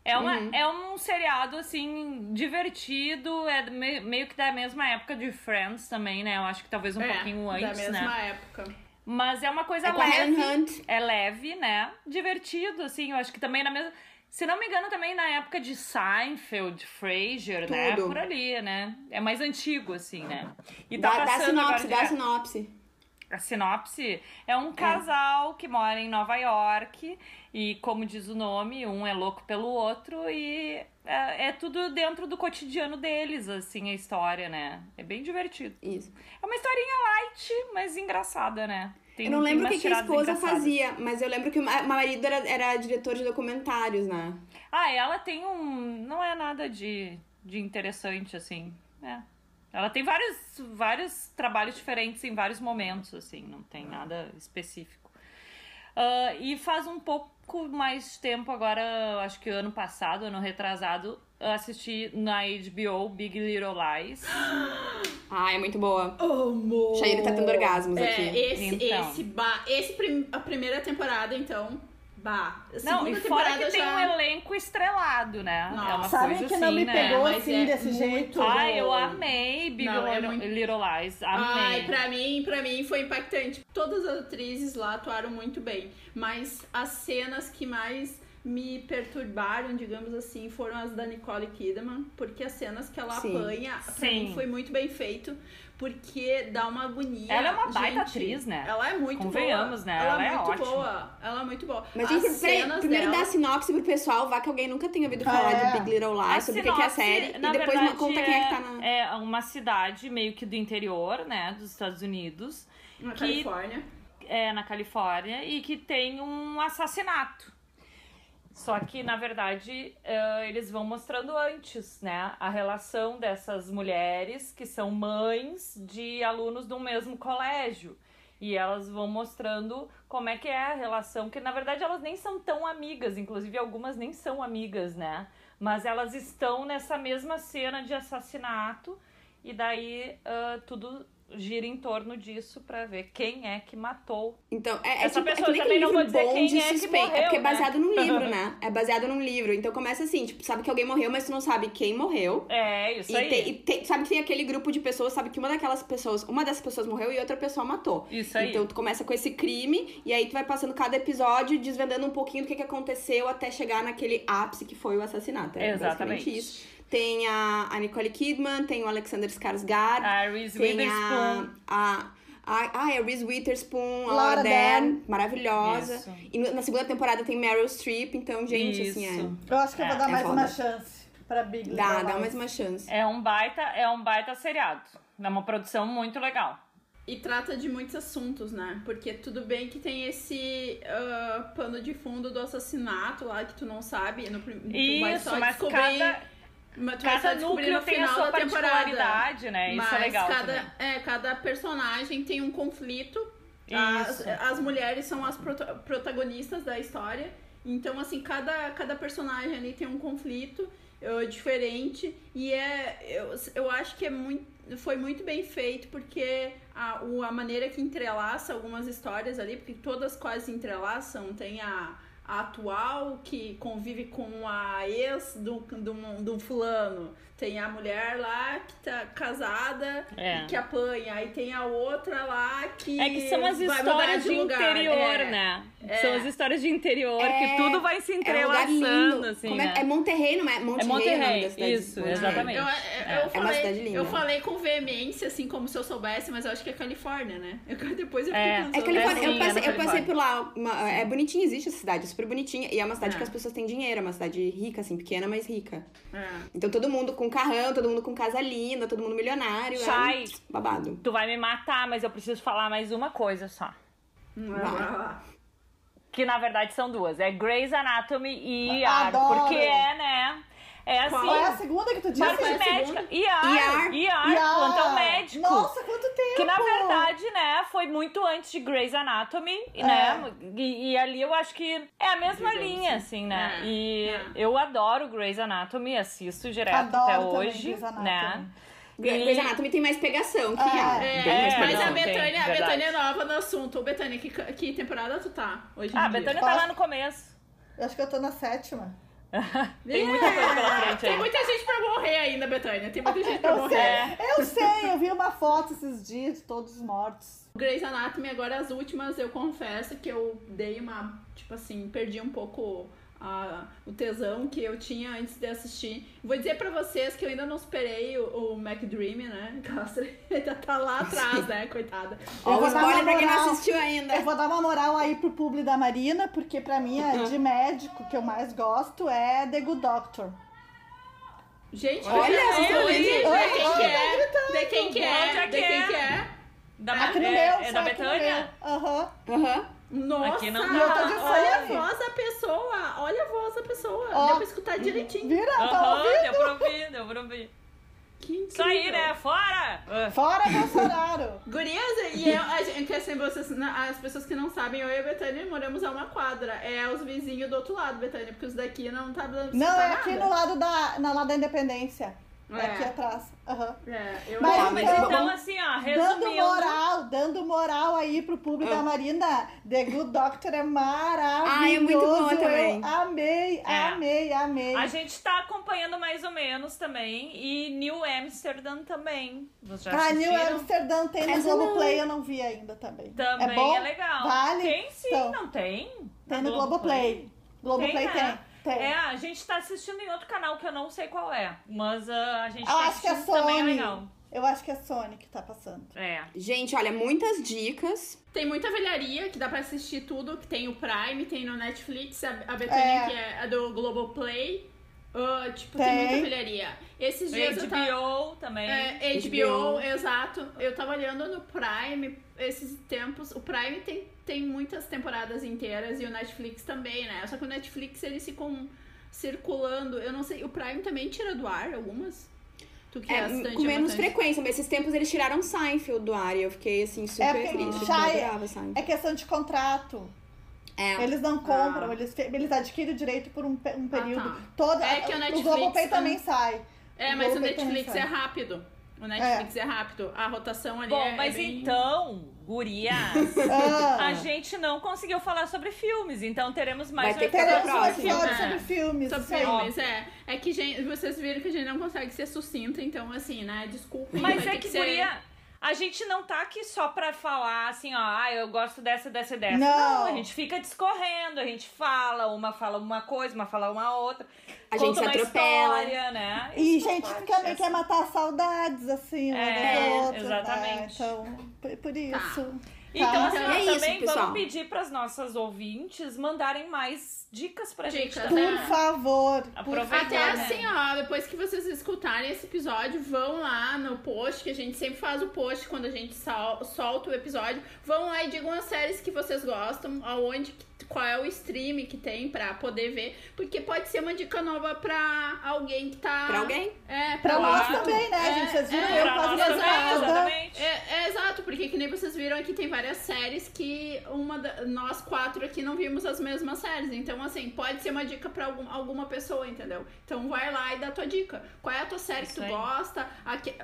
É, uma, Uhum. é um seriado, assim, divertido, é me- meio que da mesma época de Friends também, né? Eu acho que talvez um É, pouquinho da antes, mesma né? época. Mas é uma coisa É leve. É leve, né? Divertido, assim, eu acho que também na mesma... Se não me engano, também na época de Seinfeld, Frasier, né? Tudo. Por ali, né? É mais antigo, assim, né? E Dá, dá passando sinopse, agora dá sinopse. A sinopse é um casal que mora em Nova York e, como diz o nome, um é louco pelo outro e é, é tudo dentro do cotidiano deles, assim, a história, né? É bem divertido. Isso. É uma historinha light, mas engraçada, né? Tem- eu não lembro o que, que a esposa fazia, mas eu lembro que o ma- marido era, era diretor de documentários, né? Ah, ela tem um. Não é nada de, de interessante, assim. É. Ela tem vários, vários trabalhos diferentes em vários momentos, assim, não tem nada específico. Ah, e faz um pouco mais tempo agora, acho que ano passado, ano retrasado, eu assisti na HBO Big Little Lies. Ah, é muito boa. Amor! Shairi tá tendo orgasmos É, aqui. esse, Então. esse, esse prim- a primeira temporada, então, bah. Não, e fora que tem já... um elenco estrelado, né? é uma Nossa. Sabe coisa que assim, não me né? pegou Mas assim é desse muito jeito? Ai, eu amei Big Não, é Little, muito- Little Lies. Amei. Ai, pra mim, pra mim foi impactante. Todas as atrizes lá atuaram muito bem, mas as cenas que mais me perturbaram, digamos assim, foram as da Nicole Kidman, porque as cenas que ela Sim. apanha, pra Sim. mim foi muito bem feito, porque dá uma agonia. Ela é uma baita Gente, atriz, né? Ela é muito Convenhamos, boa. né? Ela, Ela é é muito ótima. boa. Ela é muito boa. Mas, as gente, peraí, primeiro dela... dá sinopse pro pessoal, vá que alguém nunca tenha ouvido falar É. de Big Little A Lies, sobre o que que é a série, e depois verdade, conta quem é que tá na... É uma cidade meio que do interior, né, dos Estados Unidos, Na que- Califórnia. é na Califórnia, e que tem um assassinato. Só que, na verdade, eh, eles vão mostrando antes, né, a relação dessas mulheres que são mães de alunos do mesmo colégio. E elas vão mostrando como é que é a relação, que na verdade elas nem são tão amigas, inclusive algumas nem são amigas, né? Mas elas estão nessa mesma cena de assassinato e daí ah, tudo gira em torno disso pra ver quem é que matou. Então, é, é Essa tipo, é pessoa que nem também aquele não livro vou dizer bom quem de é que suspeita. é morreu, porque é né? baseado num livro, né? É baseado num livro. Então começa assim, tipo, sabe que alguém morreu, mas tu não sabe quem morreu. É, isso E, aí. tem- e tem- sabe que tem aquele grupo de pessoas, sabe que uma daquelas pessoas, uma dessas pessoas morreu e outra pessoa matou. Isso aí. Então tu começa com esse crime e aí tu vai passando cada episódio desvendando um pouquinho do que, que aconteceu até chegar naquele ápice que foi o assassinato. É Exatamente. isso. Tem a, a Nicole Kidman, tem o Alexander Skarsgård, A Reese tem Witherspoon. a, a, a, é a Reese Witherspoon, a Laura Laura Dern. Dern, maravilhosa. Isso. E na segunda temporada tem Meryl Streep, então, gente, assim, Isso. Eu acho que eu vou É, dar é mais foda. uma chance pra Big é. Dá, Little dá Lies. mais uma chance. É um baita, é um baita seriado. É uma produção muito legal. E trata de muitos assuntos, né? Porque tudo bem que tem esse ah, pano de fundo do assassinato lá que tu não sabe. No, tu vai Isso, só mas descobrir, cada, mas cada núcleo tem a sua particularidade, né? Isso é legal cada, também. é, cada personagem tem um conflito. As, as mulheres são as prota- protagonistas da história. Então, assim, cada, cada personagem ali tem um conflito eh, diferente. E é. Eu, eu acho que é muito, foi muito bem feito, porque a, o- a maneira que entrelaça algumas histórias ali, porque todas quase se entrelaçam, tem a. atual que convive com a ex do, do, do fulano. Tem a mulher lá que tá casada É. e que apanha. Aí tem a outra lá que. É que são as histórias de, lugar. interior, É. né? É. São as histórias de interior É, que tudo vai se É um entrelaçando, assim, Como é, né? é Monterrey, não é? Monterrey, É Monterrey, cidade. isso, Monterrey. exatamente. Eu, eu, É. eu É uma falei, cidade linda. eu falei com veemência, assim, como se eu soubesse, mas eu acho que é Califórnia, né? Eu- depois eu fiquei É. pensando. É Califórnia, É, sim, eu, passei, é eu passei por lá. uma- é bonitinha, existe essa cidade, é super bonitinha. E é uma cidade É. que as pessoas têm dinheiro, é uma cidade rica, assim, pequena, mas rica. É. Então todo mundo com carrão, todo mundo com casa linda, todo mundo milionário. Sai. É babado. Tu vai me matar, mas eu preciso falar mais uma coisa só. Que na verdade são duas. É Grey's Anatomy e. Adoro. Porque é, né? É assim. Qual é a segunda que tu disse? Parte é médica. IAR. IAR. IAR, plantão médico. Nossa, quanto tempo! Que na verdade, né, foi muito antes de Grey's Anatomy, É. né? E, e ali eu acho que é a mesma Digamos linha, assim. assim, né? É, E é. eu adoro Grey's Anatomy, assisto direto Adoro até hoje, Grey's Anatomy. né? Grey's Anatomy tem mais pegação que É. a. É, mais é, mas a Betânia, a verdade. Betânia é nova no assunto. Ô, Betânia, que, que temporada tu tá hoje em Ah, a? Betânia tá lá no começo. Eu acho que eu tô na sétima. Tem muita coisa pela frente Tem aí. muita gente pra morrer ainda, Betânia. Tem muita gente pra Eu morrer. É. Eu sei, eu vi uma foto esses dias de todos mortos. Grey's Anatomy, agora as últimas, eu confesso que eu dei uma, tipo assim, perdi um pouco a- o tesão que eu tinha antes de assistir. Vou dizer pra vocês que eu ainda não superei o, o McDream, né? Castro ainda tá lá atrás, né? Coitada. Eu vou dar uma pra quem não moral. assistiu ainda. Eu vou dar uma moral aí pro publi da Marina, porque pra mim é de médico que eu mais gosto é The Good Doctor. Gente, Olha, eu- eu- de aí. quem que é? De quem que é? De que quem que é? Da, é, é da Betânia? Aham. Aham. Nossa, Aqui não tá. Olha a voz da pessoa, olha a voz da pessoa. Ó. Deu pra escutar direitinho. Vira, tá Aham, ouvindo? deu pra ouvir, deu pra ouvir. Que incrível. Isso aí, né? Fora! Ah. Fora Bolsonaro. Gurias, e eu, a gente, que assim, vocês, as pessoas que não sabem, eu e a Betânia moramos a uma quadra. É os vizinhos do outro lado, Betânia, porque os daqui não tá dando Não, é aqui nada. no lado da, na lado da Independência. É É. aqui atrás. Aham. É, eu Mas mas então, Então, assim, ó, Dando resumindo. moral, dando moral aí pro público Ah. da Marina. The Good Doctor é maravilhoso. Ah, é muito boa também. Eu amei, É. amei, amei. A gente tá acompanhando mais ou menos também. E New Amsterdam também. Vocês já Ah, New? Amsterdam tem no não. Globoplay, eu não vi ainda também. Também é bom? legal. Vale? Tem sim, Então, não tem? Tem no Globoplay. Globoplay Tem, tem. né? Tem. É, a gente tá assistindo em outro canal que eu não sei qual é. Mas ah, a gente Eu tá acho que é assistindo também é Sony. legal. Eu acho que é Sony que tá passando. É. Gente, olha, muitas dicas. Tem muita velharia que dá pra assistir tudo, que tem o Prime, tem no Netflix, a, a Betânia, É. que é a do Globoplay. Ah, tipo, tem. Tem. muita velharia. Esses dias eu tava. HBO também. É, HBO, HBO. exato. Eu tava olhando no Prime esses tempos. O Prime tem, tem muitas temporadas inteiras e o Netflix também, né? Só que o Netflix eles ficam circulando. Eu não sei, o Prime também tira do ar algumas? Tu que é, É, assistente com menos bastante. frequência, mas esses tempos eles tiraram Seinfeld do ar e eu fiquei assim super porque triste. já eu é- adorava Seinfeld. É questão de contrato. É. Eles não compram, Ah. eles, eles adquirem o direito por um, um período. tá. Toda, É que o o Netflix Globoplay também- também sai. É, O mas o Netflix é rápido. O Netflix é, rápido. A rotação ali Bom, é, mas é bem... então, gurias, Ah, a gente não conseguiu falar sobre filmes, então teremos mais Vai um que episódio próxima. sobre episódio filme. sobre filmes. Sobre filmes, é. É que gente, vocês viram que a gente não consegue ser sucinta, então assim, né? Desculpa. Mas é ter que, ser- guria, a gente não tá aqui só pra falar assim, ó, ah, eu gosto dessa, dessa e dessa. Não. a gente fica discorrendo, a gente fala, uma fala uma coisa, uma fala uma outra. A conta gente se uma atropela. história, né? E Isso faz gente parte, que também assim. quer matar saudades, assim, uma É, outra. exatamente. Né? Então, por, por isso. Então, Tá. assim, É isso, também pessoal. vamos pedir pras nossas ouvintes mandarem mais dicas pra gente Dicas, também. Por né? favor. por Aproveitar, Até né? assim, ó, depois que vocês escutarem esse episódio, vão lá no post, que a gente sempre faz o post quando a gente sol- solta o episódio. Vão lá e digam as séries que vocês gostam, aonde, qual é o stream que tem pra poder ver. Porque pode ser uma dica nova pra alguém que tá. Pra alguém? É, Pra Claro. nós também, né, É, gente? Vocês viram é, eu Pra nada. exatamente. É, é exato, porque que nem vocês viram aqui, tem várias séries que uma da- nós quatro aqui não vimos as mesmas séries. Então, assim, pode ser uma dica pra algum, alguma pessoa, entendeu? Então vai lá e dá tua dica. Qual é a tua série Isso que tu aí. gosta? Aque-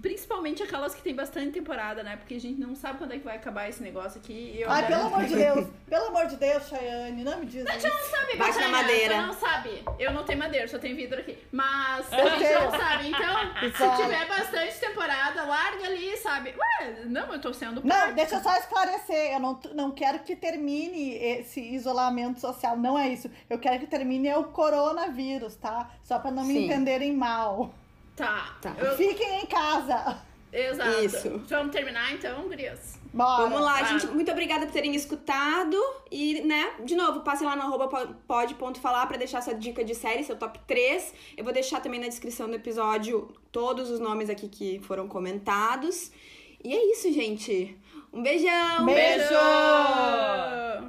principalmente aquelas que tem bastante temporada, né? Porque a gente não sabe quando é que vai acabar esse negócio aqui. e Eu Ai, pelo amor de Deus. Pelo amor de Deus, Chayane, não me diz isso. sabe, Bate na Betânia, madeira. Tu não sabe. Eu não tenho madeira, só tenho vidro aqui. Mas a Eu gente tenho. não sabe. Então, Exato. se tiver bastante temporada, larga ali, sabe? Ué, não, eu tô sendo Não, prática. deixa eu só esclarecer. Eu não, não quero que termine esse isolamento social. Não é isso. Eu quero que termine o coronavírus, tá? Só pra não me Sim. entenderem mal. Tá. Tá. Eu- Fiquem em casa. Exato. Isso. Vamos terminar então, Gurias? Bora. Vamos lá, Ah. gente. Muito obrigada por terem escutado. E, né, de novo, passem lá no arroba pod.falar pra deixar sua dica de série, seu top 3. Eu vou deixar também na descrição do episódio todos os nomes aqui que foram comentados. E é isso, gente. Um beijão! Beijo! Beijo!